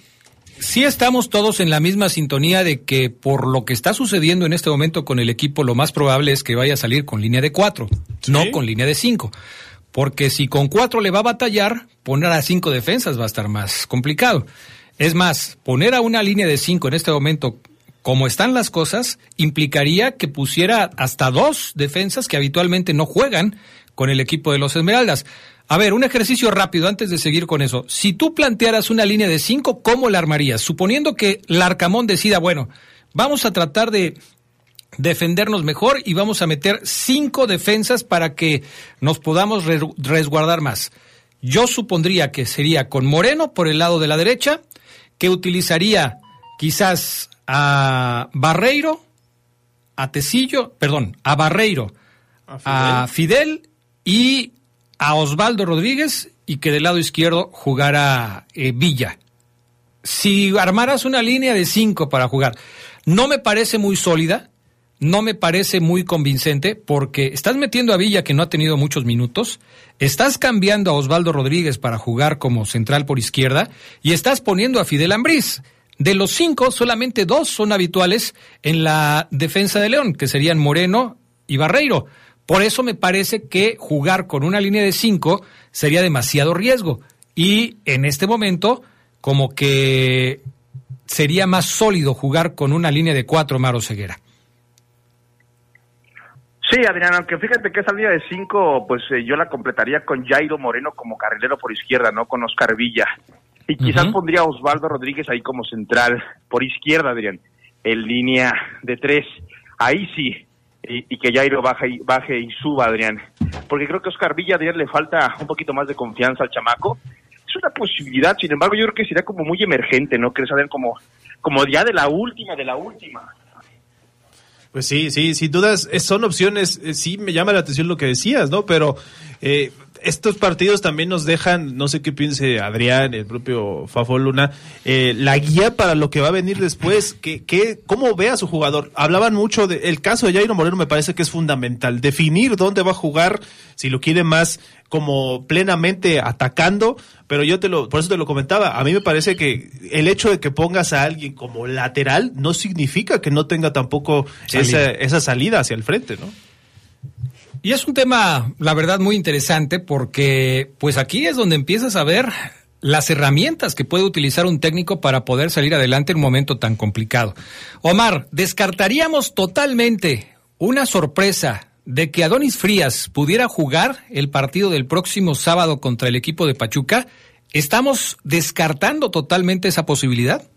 Sí estamos todos en la misma sintonía de que por lo que está sucediendo en este momento con el equipo, lo más probable es que vaya a salir con línea de cuatro, no con línea de cinco. Porque si con cuatro le va a batallar, poner a cinco defensas va a estar más complicado. Es más, poner a una línea de cinco en este momento, como están las cosas, implicaría que pusiera hasta dos defensas que habitualmente no juegan con el equipo de los Esmeraldas. A ver, un ejercicio rápido antes de seguir con eso. Si tú plantearas una línea de cinco, ¿cómo la armarías? Suponiendo que Larcamón decida, bueno, vamos a tratar de defendernos mejor y vamos a meter cinco defensas para que nos podamos re- resguardar más. Yo supondría que sería con Moreno por el lado de la derecha, que utilizaría quizás a Barreiro, a Tecillo, perdón, a Barreiro, a Fidel y a Osvaldo Rodríguez y que del lado izquierdo jugara eh, Villa. Si armaras una línea de cinco para jugar, no me parece muy sólida, no me parece muy convincente, porque estás metiendo a Villa que no ha tenido muchos minutos, estás cambiando a Osvaldo Rodríguez para jugar como central por izquierda y estás poniendo a Fidel Ambriz. De los cinco, solamente dos son habituales en la defensa de León, que serían Moreno y Barreiro. Por eso me parece que jugar con una línea de cinco sería demasiado riesgo. Y en este momento, como que sería más sólido jugar con una línea de cuatro Maro Ceguera. Sí, Adrián, aunque fíjate que esa línea de cinco, pues eh, yo la completaría con Jairo Moreno como carrilero por izquierda, ¿no? Con Oscar Villa. Y quizás pondría a Osvaldo Rodríguez ahí como central por izquierda, Adrián, en línea de tres. Ahí sí. Y, y que Jairo baje y, baje y suba, Adrián. Porque creo que a Oscar Villa, Adrián, le falta un poquito más de confianza al chamaco. Es una posibilidad, sin embargo, yo creo que sería como muy emergente, ¿no? ¿Crees, Adrián? Como, como ya de la última, de la última. Pues sí, sí, sin dudas eh, son opciones. eh, Sí, me llama la atención lo que decías, ¿no? Pero eh, estos partidos también nos dejan, no sé qué piense Adrián, el propio Fafo Luna, eh, la guía para lo que va a venir después. Que, que, ¿Cómo ve a su jugador? Hablaban mucho del el caso de Jairo Moreno, me parece que es fundamental. Definir dónde va a jugar, si lo quiere más como plenamente atacando, pero yo te lo, por eso te lo comentaba, a mí me parece que el hecho de que pongas a alguien como lateral no significa que no tenga tampoco Salida. esa, esa salida hacia el frente, ¿no? Y es un tema, la verdad, muy interesante porque pues aquí es donde empiezas a ver las herramientas que puede utilizar un técnico para poder salir adelante en un momento tan complicado. Omar, ¿descartaríamos totalmente una sorpresa de que Adonis Frías pudiera jugar el partido del próximo sábado contra el equipo de Pachuca? ¿Estamos descartando totalmente esa posibilidad?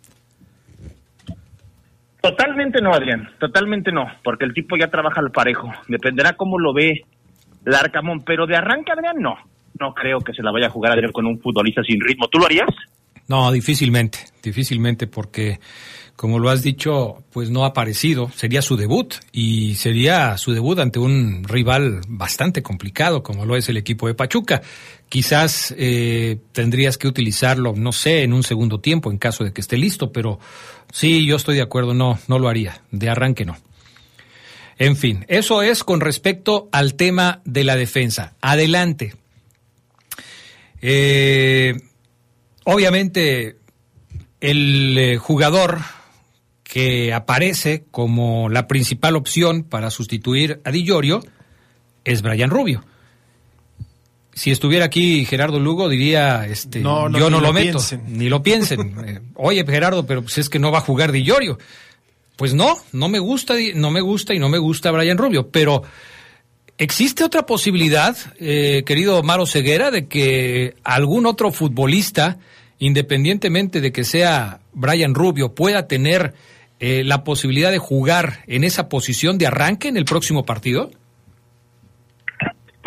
Totalmente no, Adrián, totalmente no, porque el tipo ya trabaja al parejo. Dependerá cómo lo ve Larcamón, pero de arranque, Adrián, no. No creo que se la vaya a jugar Adrián con un futbolista sin ritmo. ¿Tú lo harías? No, difícilmente, difícilmente, porque como lo has dicho, pues no ha aparecido. Sería su debut y sería su debut ante un rival bastante complicado como lo es el equipo de Pachuca. Quizás eh, tendrías que utilizarlo, no sé, en un segundo tiempo en caso de que esté listo, pero sí, yo estoy de acuerdo, no, no lo haría. De arranque no. En fin, eso es con respecto al tema de la defensa. Adelante. Eh, obviamente, el eh, jugador que aparece como la principal opción para sustituir a Di Llorio es Brian Rubio. Si estuviera aquí Gerardo Lugo diría, este, No, no, yo no lo, lo meto, piensen. ni lo piensen. *laughs* Eh, Oye, Gerardo, pero pues es que no va a jugar Di Llorio. Pues no, no me gusta, no me gusta y no me gusta Brian Rubio, pero ¿existe otra posibilidad, eh, querido Maro Ceguera, de que algún otro futbolista, independientemente de que sea Brian Rubio, pueda tener eh, la posibilidad de jugar en esa posición de arranque en el próximo partido?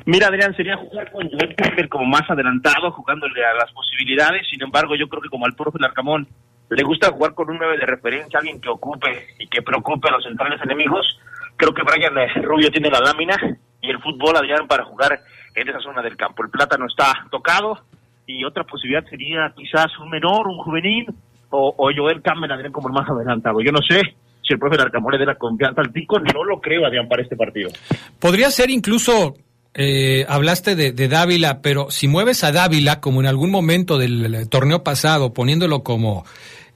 Mira, Adrián, sería jugar con Joel Campbell como más adelantado, jugándole a las posibilidades. Sin embargo, yo creo que como al profe Larcamón le gusta jugar con un 9 de referencia, alguien que ocupe y que preocupe a los centrales enemigos, creo que Brian Rubio tiene la lámina y el fútbol, Adrián, para jugar en esa zona del campo. El plátano está tocado y otra posibilidad sería quizás un menor, un juvenil o, o Joel Campbell, Adrián, como el más adelantado. Yo no sé si el profe Larcamón le dé la confianza al tico, no lo creo, Adrián, para este partido. Podría ser incluso, eh, hablaste de, Dávila, pero si mueves a Dávila, como en algún momento del torneo pasado, poniéndolo como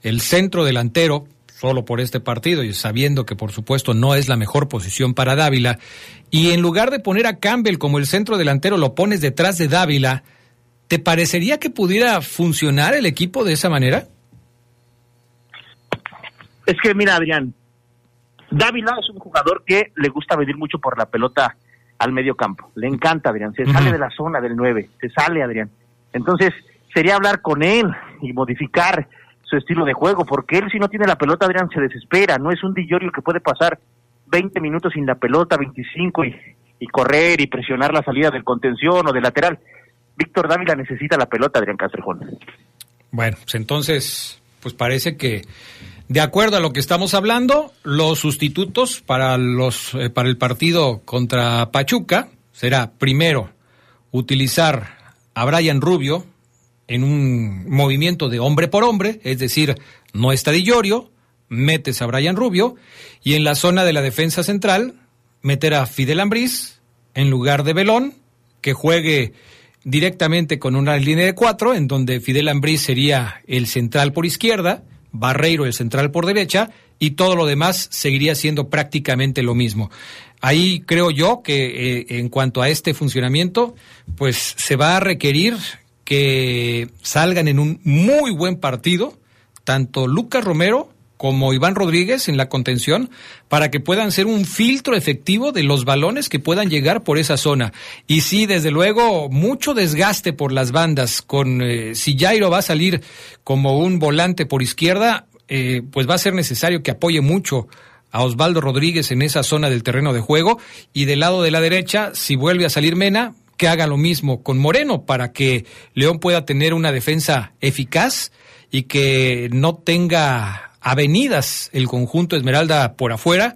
el centro delantero, solo por este partido y sabiendo que por supuesto no es la mejor posición para Dávila, y en lugar de poner a Campbell como el centro delantero, lo pones detrás de Dávila, ¿te parecería que pudiera funcionar el equipo de esa manera? Es que mira, Adrián, Dávila es un jugador que le gusta venir mucho por la pelota al medio campo. Le encanta, Adrián. Se sale de la zona del 9. Se sale, Adrián. Entonces, sería hablar con él y modificar su estilo de juego, porque él si no tiene la pelota, Adrián, se desespera. No es un Dillorio que puede pasar 20 minutos sin la pelota, 25, y, y correr y presionar la salida del contención o del lateral. Víctor Dávila necesita la pelota, Adrián Castrejón. Bueno, pues entonces, pues parece que de acuerdo a lo que estamos hablando, los sustitutos para los eh, para el partido contra Pachuca será primero utilizar a Brian Rubio en un movimiento de hombre por hombre, es decir, no está Di Llorio, metes a Brian Rubio y en la zona de la defensa central meter a Fidel Ambriz en lugar de Belón, que juegue directamente con una línea de cuatro, en donde Fidel Ambriz sería el central por izquierda, Barreiro el central por derecha, y todo lo demás seguiría siendo prácticamente lo mismo. Ahí creo yo que eh, en cuanto a este funcionamiento, pues se va a requerir que salgan en un muy buen partido, tanto Lucas Romero como Iván Rodríguez en la contención para que puedan ser un filtro efectivo de los balones que puedan llegar por esa zona. Y sí, desde luego, mucho desgaste por las bandas. Con eh, si Jairo va a salir como un volante por izquierda, eh, pues va a ser necesario que apoye mucho a Osvaldo Rodríguez en esa zona del terreno de juego. Y del lado de la derecha, si vuelve a salir Mena, que haga lo mismo con Moreno para que León pueda tener una defensa eficaz y que no tenga avenidas el conjunto Esmeralda por afuera,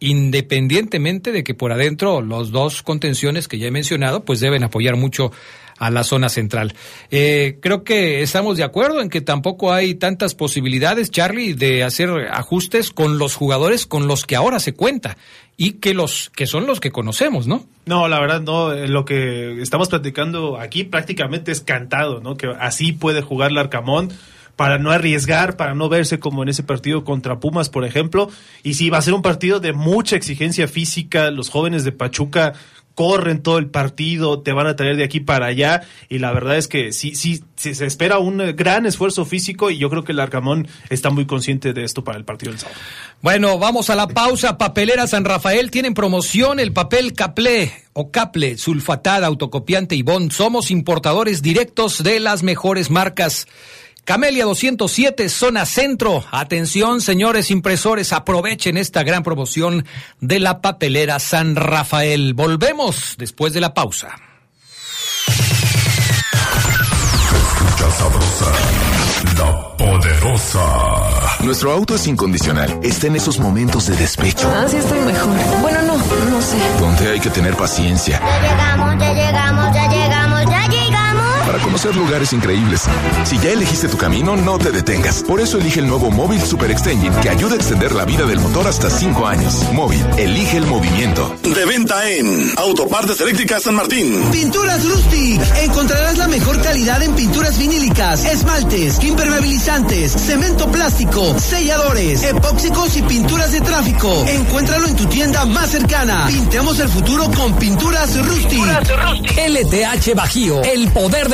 independientemente de que por adentro los dos contenciones que ya he mencionado, pues deben apoyar mucho a la zona central. Eh, creo que estamos de acuerdo en que tampoco hay tantas posibilidades, Charlie, de hacer ajustes con los jugadores con los que ahora se cuenta y que los que son los que conocemos, ¿no? No, la verdad no, eh, lo que estamos platicando aquí prácticamente es cantado, ¿no? Que así puede jugar Larcamón para no arriesgar, para no verse como en ese partido contra Pumas, por ejemplo. Y sí, va a ser un partido de mucha exigencia física. Los jóvenes de Pachuca corren todo el partido, te van a traer de aquí para allá y la verdad es que sí, sí, sí, se espera un gran esfuerzo físico y yo creo que el Arcamón está muy consciente de esto para el partido del sábado. Bueno, vamos a la pausa. Papelera San Rafael tienen promoción el papel Caplé o Caple, sulfatada, autocopiante y bond. Somos importadores directos de las mejores marcas. Camelia 207, zona centro. Atención, señores impresores, aprovechen esta gran promoción de la papelera San Rafael. Volvemos después de la pausa. Escucha sabrosa, la poderosa. Nuestro auto es incondicional. Está en esos momentos de despecho. Ah, sí estoy mejor. Bueno, no, no sé. Donde hay que tener paciencia. Ya llegamos, ya llegamos, ya llegamos, ya llegamos. Para conocer lugares increíbles. Si ya elegiste tu camino, no te detengas. Por eso elige el nuevo Móvil Super Extension que ayuda a extender la vida del motor hasta 5 años. Móvil, elige el movimiento. De venta en Autopartes Eléctricas San Martín. Pinturas Rustic. Encontrarás la mejor calidad en pinturas vinílicas, esmaltes, impermeabilizantes, cemento plástico, selladores, epóxicos y pinturas de tráfico. Encuéntralo en tu tienda más cercana. Pintemos el futuro con Pinturas Rustic. LTH Bajío, el poder de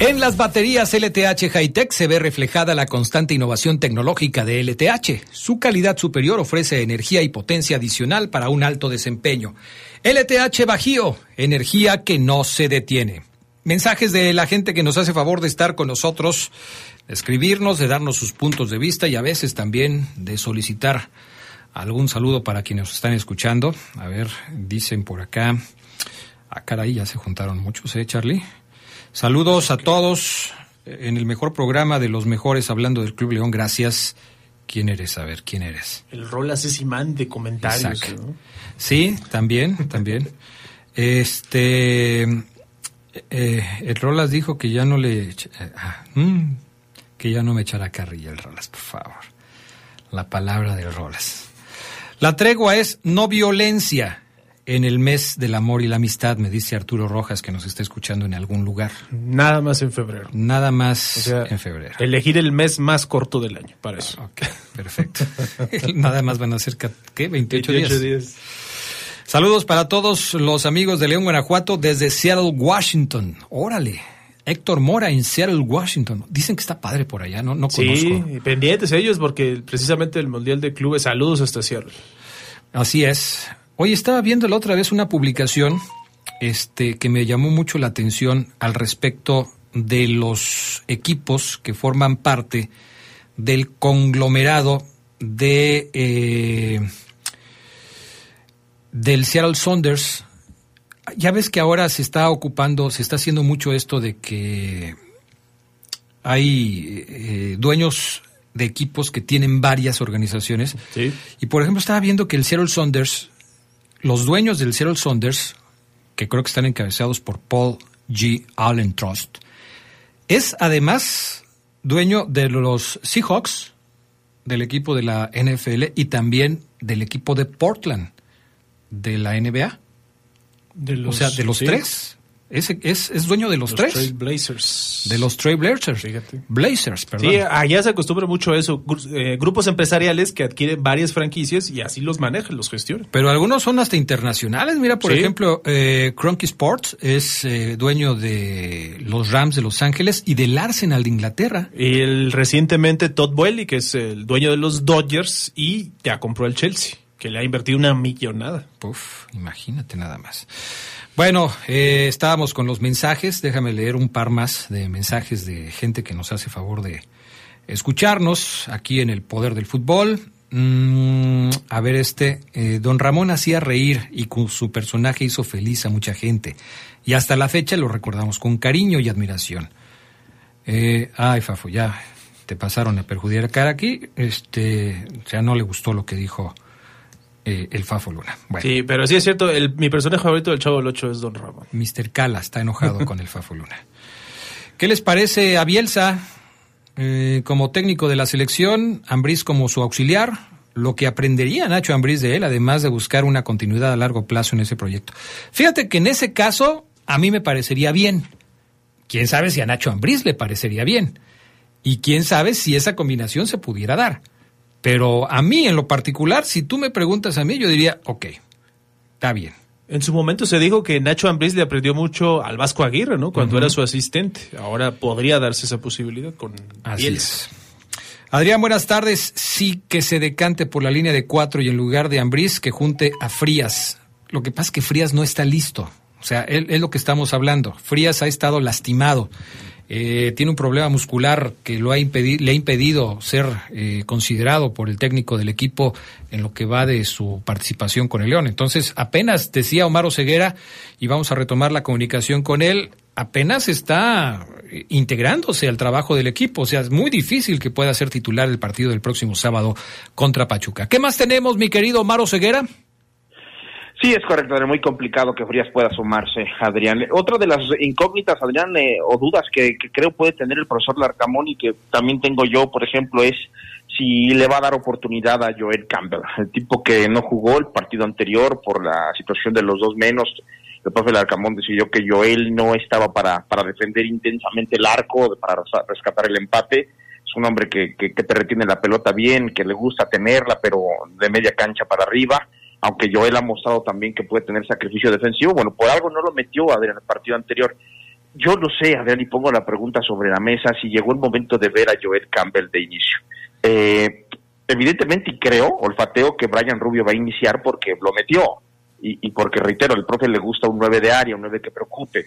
En las baterías LTH Hightech se ve reflejada la constante innovación tecnológica de LTH. Su calidad superior ofrece energía y potencia adicional para un alto desempeño. LTH Bajío, energía que no se detiene. Mensajes de la gente que nos hace favor de estar con nosotros, de escribirnos, de darnos sus puntos de vista y a veces también de solicitar algún saludo para quienes nos están escuchando. A ver, dicen por acá. Ah, caray, ya se juntaron muchos, ¿eh, Charlie? Saludos a todos en el mejor programa de los mejores hablando del Club León. Gracias. ¿Quién eres? A ver, ¿quién eres? El Rolas es imán de comentarios. Sí, también, también. Este, eh, el Rolas dijo que ya no le, eh, ah, mm, que ya no me echará carrilla el Rolas, por favor. La palabra del Rolas. La tregua es no violencia en el mes del amor y la amistad, me dice Arturo Rojas, que nos está escuchando en algún lugar. Nada más en febrero. Nada más O sea, en febrero. Elegir el mes más corto del año para eso. Ok, perfecto. *laughs* Nada más van a ser, ¿qué? 28, 28 días. días. Saludos para todos los amigos de León, Guanajuato, desde Seattle, Washington. Órale. Héctor Mora en Seattle, Washington. Dicen que está padre por allá, no, no Sí, conozco. pendientes ellos porque precisamente el Mundial de Clubes, saludos hasta Seattle. Así es. Hoy estaba viendo la otra vez una publicación este, que me llamó mucho la atención al respecto de los equipos que forman parte del conglomerado de eh, del Seattle Saunders. Ya ves que ahora se está ocupando, se está haciendo mucho esto de que hay eh, dueños de equipos que tienen varias organizaciones. Y por ejemplo, estaba viendo que el Seattle Saunders, los dueños del Seattle Saunders, que creo que están encabezados por Paul G. Allen Trust, es además dueño de los Seahawks, del equipo de la NFL y también del equipo de Portland, de la NBA. De o sea, de los sí. tres. Es, es, es dueño de los, Los tres. Trail Blazers. De los Trail Blazers. Blazers, perdón. Sí, allá se acostumbra mucho a eso. Eh, grupos empresariales que adquieren varias franquicias y así los manejan, los gestionan. Pero algunos son hasta internacionales. Mira, por Sí. ejemplo, eh, Sports es eh, dueño de los Rams de Los Ángeles y del Arsenal de Inglaterra. Y el, recientemente Todd Boehly, que es el dueño de los Dodgers y ya compró el Chelsea, que le ha invertido una millonada. Uf, imagínate nada más. Bueno, eh, estábamos con los mensajes. Déjame leer un par más de mensajes de gente que nos hace favor de escucharnos aquí en el Poder del Fútbol. Mm, a ver, este, eh, don Ramón hacía reír y con su personaje hizo feliz a mucha gente. Y hasta la fecha lo recordamos con cariño y admiración. Eh, ay, Fafo, ya te pasaron a perjudicar aquí. Este, o sea, no le gustó lo que dijo eh, el Fafo Luna. Bueno, Sí, pero sí es cierto, el- mi personaje favorito del Chavo del Ocho es Don Ramón. Mr. Cala está enojado con el Fafo Luna. ¿Qué les parece a Bielsa eh, como técnico de la selección, Ambriz como su auxiliar? Lo que aprendería Nacho Ambriz de él, además de buscar una continuidad a largo plazo en ese proyecto. Fíjate que en ese caso a mí me parecería bien. Quién sabe si a Nacho Ambriz le parecería bien. Y quién sabe si esa combinación se pudiera dar. Pero a mí en lo particular, si tú me preguntas a mí, yo diría, ok, está bien. En su momento se dijo que Nacho Ambriz le aprendió mucho al Vasco Aguirre, ¿no? Cuando era su asistente. Ahora podría darse esa posibilidad con Así Bielsa. Adrián, buenas tardes. Sí que se decante por la línea de cuatro y en lugar de Ambriz que junte a Frías. Lo que pasa es que Frías no está listo. O sea, él- es lo que estamos hablando. Frías ha estado lastimado. Eh, tiene un problema muscular que lo ha le ha impedido ser eh, considerado por el técnico del equipo en lo que va de su participación con el León. Entonces, apenas decía Omar Ceguera, y vamos a retomar la comunicación con él, apenas está eh, integrándose al trabajo del equipo. O sea, es muy difícil que pueda ser titular del partido del próximo sábado contra Pachuca. ¿Qué más tenemos, mi querido Omar Ceguera? Sí, es correcto, Adrián, muy complicado que Frías pueda sumarse, Adrián. Otra de las incógnitas, Adrián, eh, o dudas que, que creo puede tener el profesor Larcamón y que también tengo yo, por ejemplo, es si le va a dar oportunidad a Joel Campbell, el tipo que no jugó el partido anterior por la situación de los dos menos. El profe Larcamón decidió que Joel no estaba para, para defender intensamente el arco, para res- rescatar el empate. Es un hombre que, que, que te retiene la pelota bien, que le gusta tenerla, pero de media cancha para arriba aunque Joel ha mostrado también que puede tener sacrificio defensivo, bueno, por algo no lo metió Adrián en el partido anterior. Yo lo sé, Adrián, y pongo la pregunta sobre la mesa si llegó el momento de ver a Joel Campbell de inicio. Eh, evidentemente, y creo, olfateo que Brian Rubio va a iniciar porque lo metió, y, porque, reitero, al profe le gusta un 9 de área, un 9 que preocupe.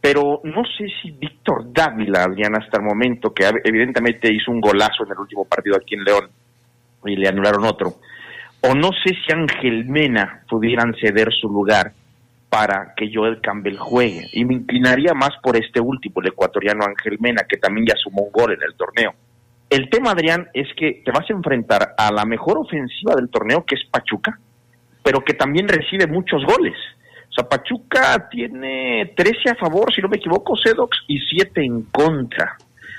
Pero no sé si Víctor Dávila, Adrián, hasta el momento, que evidentemente hizo un golazo en el último partido aquí en León, y le anularon otro, o no sé si Ángel Mena pudieran ceder su lugar para que Joel Campbell juegue. Y me inclinaría más por este último, el ecuatoriano Ángel Mena, que también ya sumó un gol en el torneo. El tema, Adrián, es que te vas a enfrentar a la mejor ofensiva del torneo, que es Pachuca, pero que también recibe muchos goles. O sea, Pachuca tiene 13 a favor, si no me equivoco, Sedox, y 7 en contra.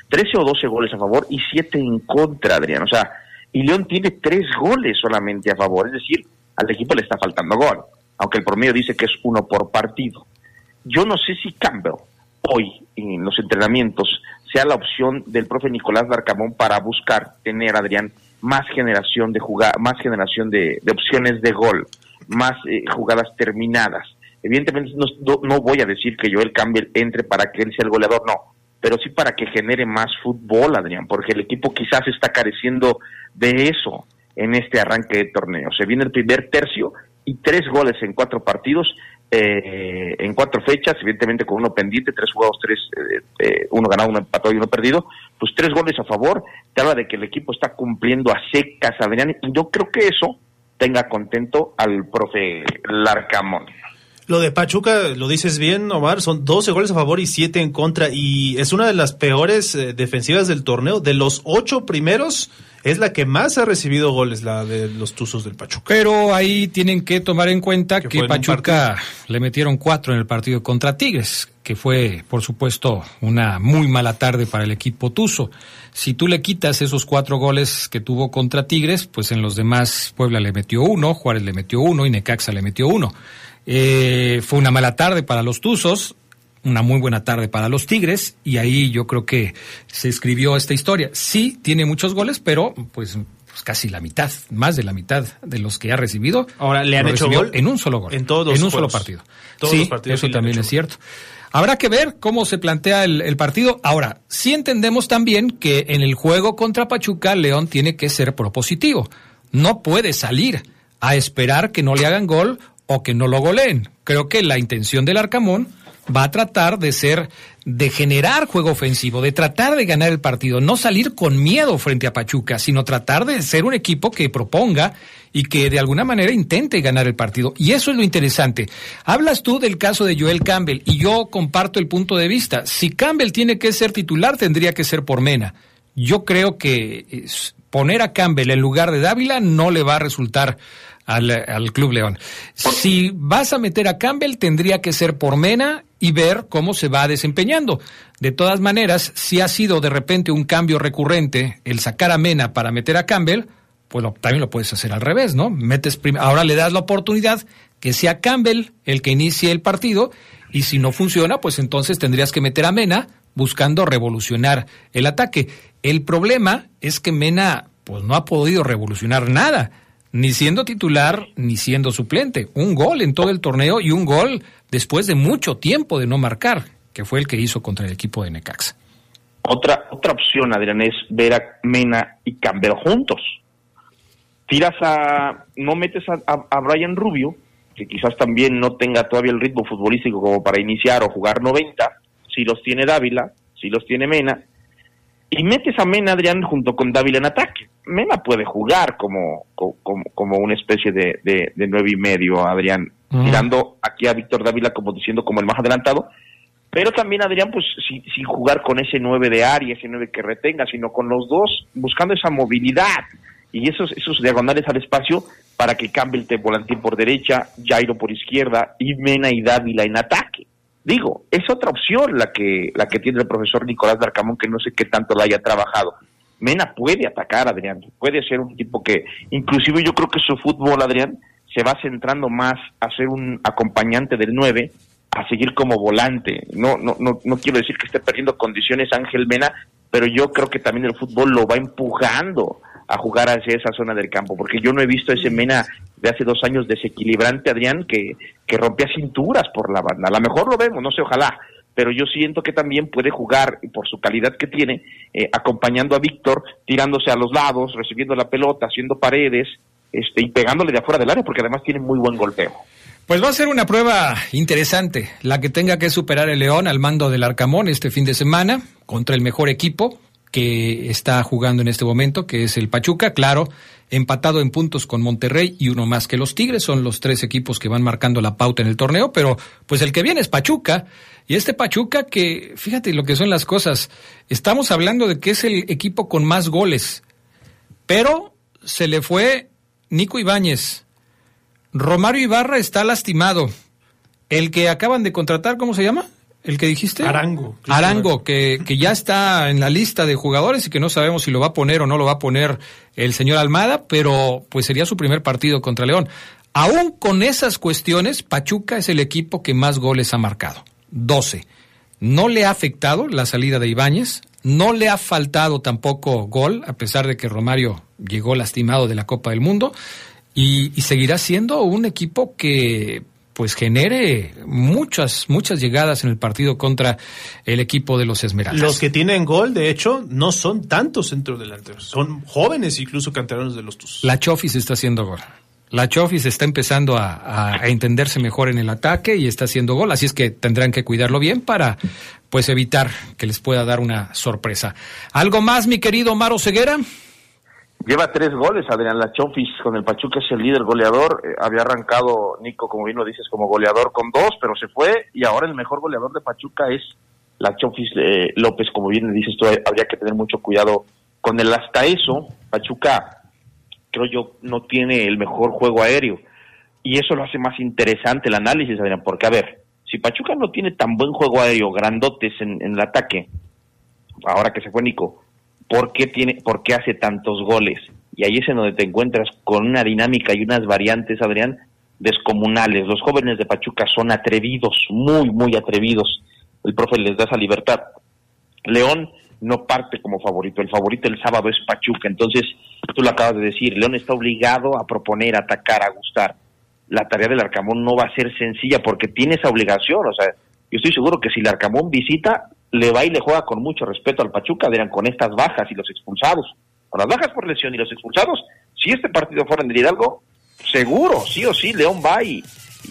13 o 12 goles a favor y 7 en contra, Adrián. O sea, y León tiene 3 goles solamente a favor. Es decir, al equipo le está faltando gol, aunque el promedio dice que es uno por partido. Yo no sé si Campbell hoy en los entrenamientos sea la opción del profe Nicolás Darcamón para buscar tener, Adrián, más generación de jugar, más generación de, opciones de gol, más eh, jugadas terminadas. Evidentemente no voy a decir que Joel Campbell entre para que él sea el goleador, no, pero sí para que genere más fútbol, Adrián, porque el equipo quizás está careciendo de eso en este arranque de torneo. Se viene el primer tercio y tres goles en cuatro partidos, eh, en cuatro fechas, evidentemente con uno pendiente, tres jugados, tres, eh, eh, uno ganado, uno empatado y uno perdido, pues tres goles a favor, te habla de que el equipo está cumpliendo a secas, Adrián, y yo creo que eso tenga contento al profe Larcamón. Lo de Pachuca, lo dices bien, Omar, son 12 goles a favor y 7 en contra. Y es una de las peores eh, defensivas del torneo. De los ocho primeros, es la que más ha recibido goles, la de los Tuzos del Pachuca. Pero ahí tienen que tomar en cuenta que, Pachuca le metieron cuatro en el partido contra Tigres, que fue, por supuesto, una muy mala tarde para el equipo Tuzo. Si tú le quitas esos cuatro goles que tuvo contra Tigres, pues en los demás Puebla le metió uno, Juárez le metió uno y Necaxa le metió uno. Eh, fue una mala tarde para los Tuzos, una muy buena tarde para los Tigres y ahí yo creo que se escribió esta historia. Sí, tiene muchos goles, pero pues, pues casi la mitad, más de la mitad de los que ha recibido. Ahora, ¿le han hecho gol? en un solo gol. En todos los En un solo partido. Todos sí, los partidos eso también es cierto. Habrá que ver cómo se plantea el, el partido. Ahora, sí entendemos también que en el juego contra Pachuca, León tiene que ser propositivo. No puede salir a esperar que no le hagan gol o que no lo goleen. Creo que la intención del Arcamón va a tratar de ser, de generar juego ofensivo, de tratar de ganar el partido, no salir con miedo frente a Pachuca, sino tratar de ser un equipo que proponga y que de alguna manera intente ganar el partido. Y eso es lo interesante. Hablas tú del caso de Joel Campbell y yo comparto el punto de vista. Si Campbell tiene que ser titular, tendría que ser por Mena. Yo creo que poner a Campbell en lugar de Dávila no le va a resultar al, Club León. Si vas a meter a Campbell, tendría que ser por Mena y ver cómo se va desempeñando. De todas maneras, si ha sido de repente un cambio recurrente el sacar a Mena para meter a Campbell, pues también lo puedes hacer al revés, ¿no? Metes ahora le das la oportunidad que sea Campbell el que inicie el partido y si no funciona, pues entonces tendrías que meter a Mena buscando revolucionar el ataque. El problema es que Mena pues no ha podido revolucionar nada ni siendo titular ni siendo suplente. Un gol en todo el torneo y un gol después de mucho tiempo de no marcar, que fue el que hizo contra el equipo de Necaxa. Otra, otra opción, Adrián, es ver a Mena y Campbell juntos. Tiras a. No metes a, a Brian Rubio, que quizás también no tenga todavía el ritmo futbolístico como para iniciar o jugar 90. Si los tiene Dávila, si los tiene Mena, y metes a Mena, Adrián, junto con Dávila en ataque. Mena puede jugar como, como, como una especie de, de, nueve y medio, Adrián, tirando aquí a Víctor Dávila como diciendo como el más adelantado, pero también, Adrián, pues sin, sin jugar con ese nueve de área, ese nueve que retenga, sino con los dos buscando esa movilidad y esos, esos diagonales al espacio para que cambie el volantín por derecha, Jairo por izquierda y Mena y Dávila en ataque. Digo, es otra opción la que, la que tiene el profesor Nicolás Darcamón, que no sé qué tanto la haya trabajado. Mena puede atacar, Adrián, puede ser un tipo que, inclusive yo creo que su fútbol, Adrián, se va centrando más a ser un acompañante del 9, a seguir como volante. No, no, no, no quiero decir que esté perdiendo condiciones Ángel Mena, pero yo creo que también el fútbol lo va empujando a jugar hacia esa zona del campo, porque yo no he visto ese Mena de hace dos años desequilibrante, Adrián, que, que rompía cinturas por la banda. A lo mejor lo vemos, no sé, ojalá, pero yo siento que también puede jugar, por su calidad que tiene, eh, acompañando a Víctor, tirándose a los lados, recibiendo la pelota, haciendo paredes este, y pegándole de afuera del área, porque además tiene muy buen golpeo. Pues va a ser una prueba interesante, la que tenga que superar el León al mando del Arcamón este fin de semana contra el mejor equipo, que está jugando en este momento, que es el Pachuca, claro, empatado en puntos con Monterrey y uno más que los Tigres, son los tres equipos que van marcando la pauta en el torneo, pero pues el que viene es Pachuca, y este Pachuca que, fíjate lo que son las cosas, estamos hablando de que es el equipo con más goles, pero se le fue Nico Ibáñez, Romario Ibarra está lastimado, el que acaban de contratar, ¿cómo se llama? ¿El que dijiste? Arango. Arango, que, que ya está en la lista de jugadores y que no sabemos si lo va a poner o no lo va a poner el señor Almada, pero pues sería su primer partido contra León. Aún con esas cuestiones, Pachuca es el equipo que más goles ha marcado. 12. No le ha afectado la salida de Ibáñez, no le ha faltado tampoco gol, a pesar de que Romario llegó lastimado de la Copa del Mundo, y, y seguirá siendo un equipo que pues genere muchas, muchas llegadas en el partido contra el equipo de los Esmeraldas. Los que tienen gol, de hecho, no son tantos centros delanteros, son jóvenes incluso canteranos de los Tuzos. La Chofis está haciendo gol. La Chofis está empezando a, a, entenderse mejor en el ataque y está haciendo gol, así es que tendrán que cuidarlo bien para pues evitar que les pueda dar una sorpresa. ¿Algo más, mi querido Maro Ceguera? Lleva tres goles, Adrián Lachofis con el Pachuca es el líder goleador. Eh, había arrancado Nico, como bien lo dices, como goleador con dos, pero se fue y ahora el mejor goleador de Pachuca es Lachofis eh, López, como bien dices tú, habría que tener mucho cuidado con él. Hasta eso, Pachuca, creo yo, no tiene el mejor juego aéreo y eso lo hace más interesante el análisis, Adrián, porque a ver, si Pachuca no tiene tan buen juego aéreo, grandotes en el ataque, ahora que se fue Nico, ¿por qué, tiene, por qué hace tantos goles? Y ahí es en donde te encuentras con una dinámica y unas variantes, Adrián, descomunales. Los jóvenes de Pachuca son atrevidos, muy, muy atrevidos. El profe les da esa libertad. León no parte como favorito. El favorito el sábado es Pachuca. Entonces, tú lo acabas de decir, León está obligado a proponer, a atacar, a gustar. La tarea del Arcamón no va a ser sencilla porque tiene esa obligación. O sea, yo estoy seguro que si el Arcamón visita, le va y le juega con mucho respeto al Pachuca, dirán, con estas bajas y los expulsados. Con las bajas por lesión y los expulsados, si este partido fuera en el Hidalgo, seguro, sí o sí, León va y,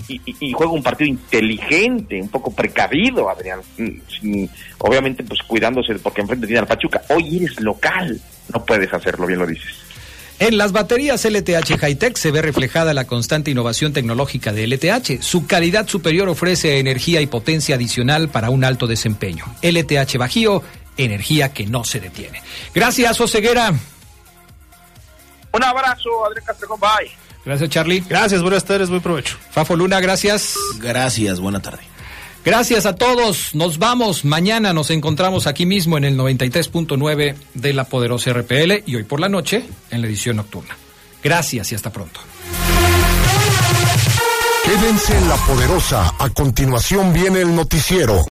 y, juega un partido inteligente, un poco precavido, Adrián. Mm, sin- obviamente, pues cuidándose porque enfrente tiene al Pachuca. Hoy eres local, no puedes hacerlo, bien lo dices. En las baterías LTH Hightech se ve reflejada la constante innovación tecnológica de LTH. Su calidad superior ofrece energía y potencia adicional para un alto desempeño. LTH Bajío, energía que no se detiene. Gracias, Oseguera. Un abrazo, Adrián Castrejón, bye. Gracias, Charlie. Gracias, buenas tardes, buen provecho. Fafo Luna, gracias. Gracias, buena tarde. Gracias a todos. Nos vamos. Mañana nos encontramos aquí mismo en el 93.9 de la poderosa RPL y hoy por la noche en la edición nocturna. Gracias y hasta pronto. Quédense en la poderosa. A continuación viene el noticiero.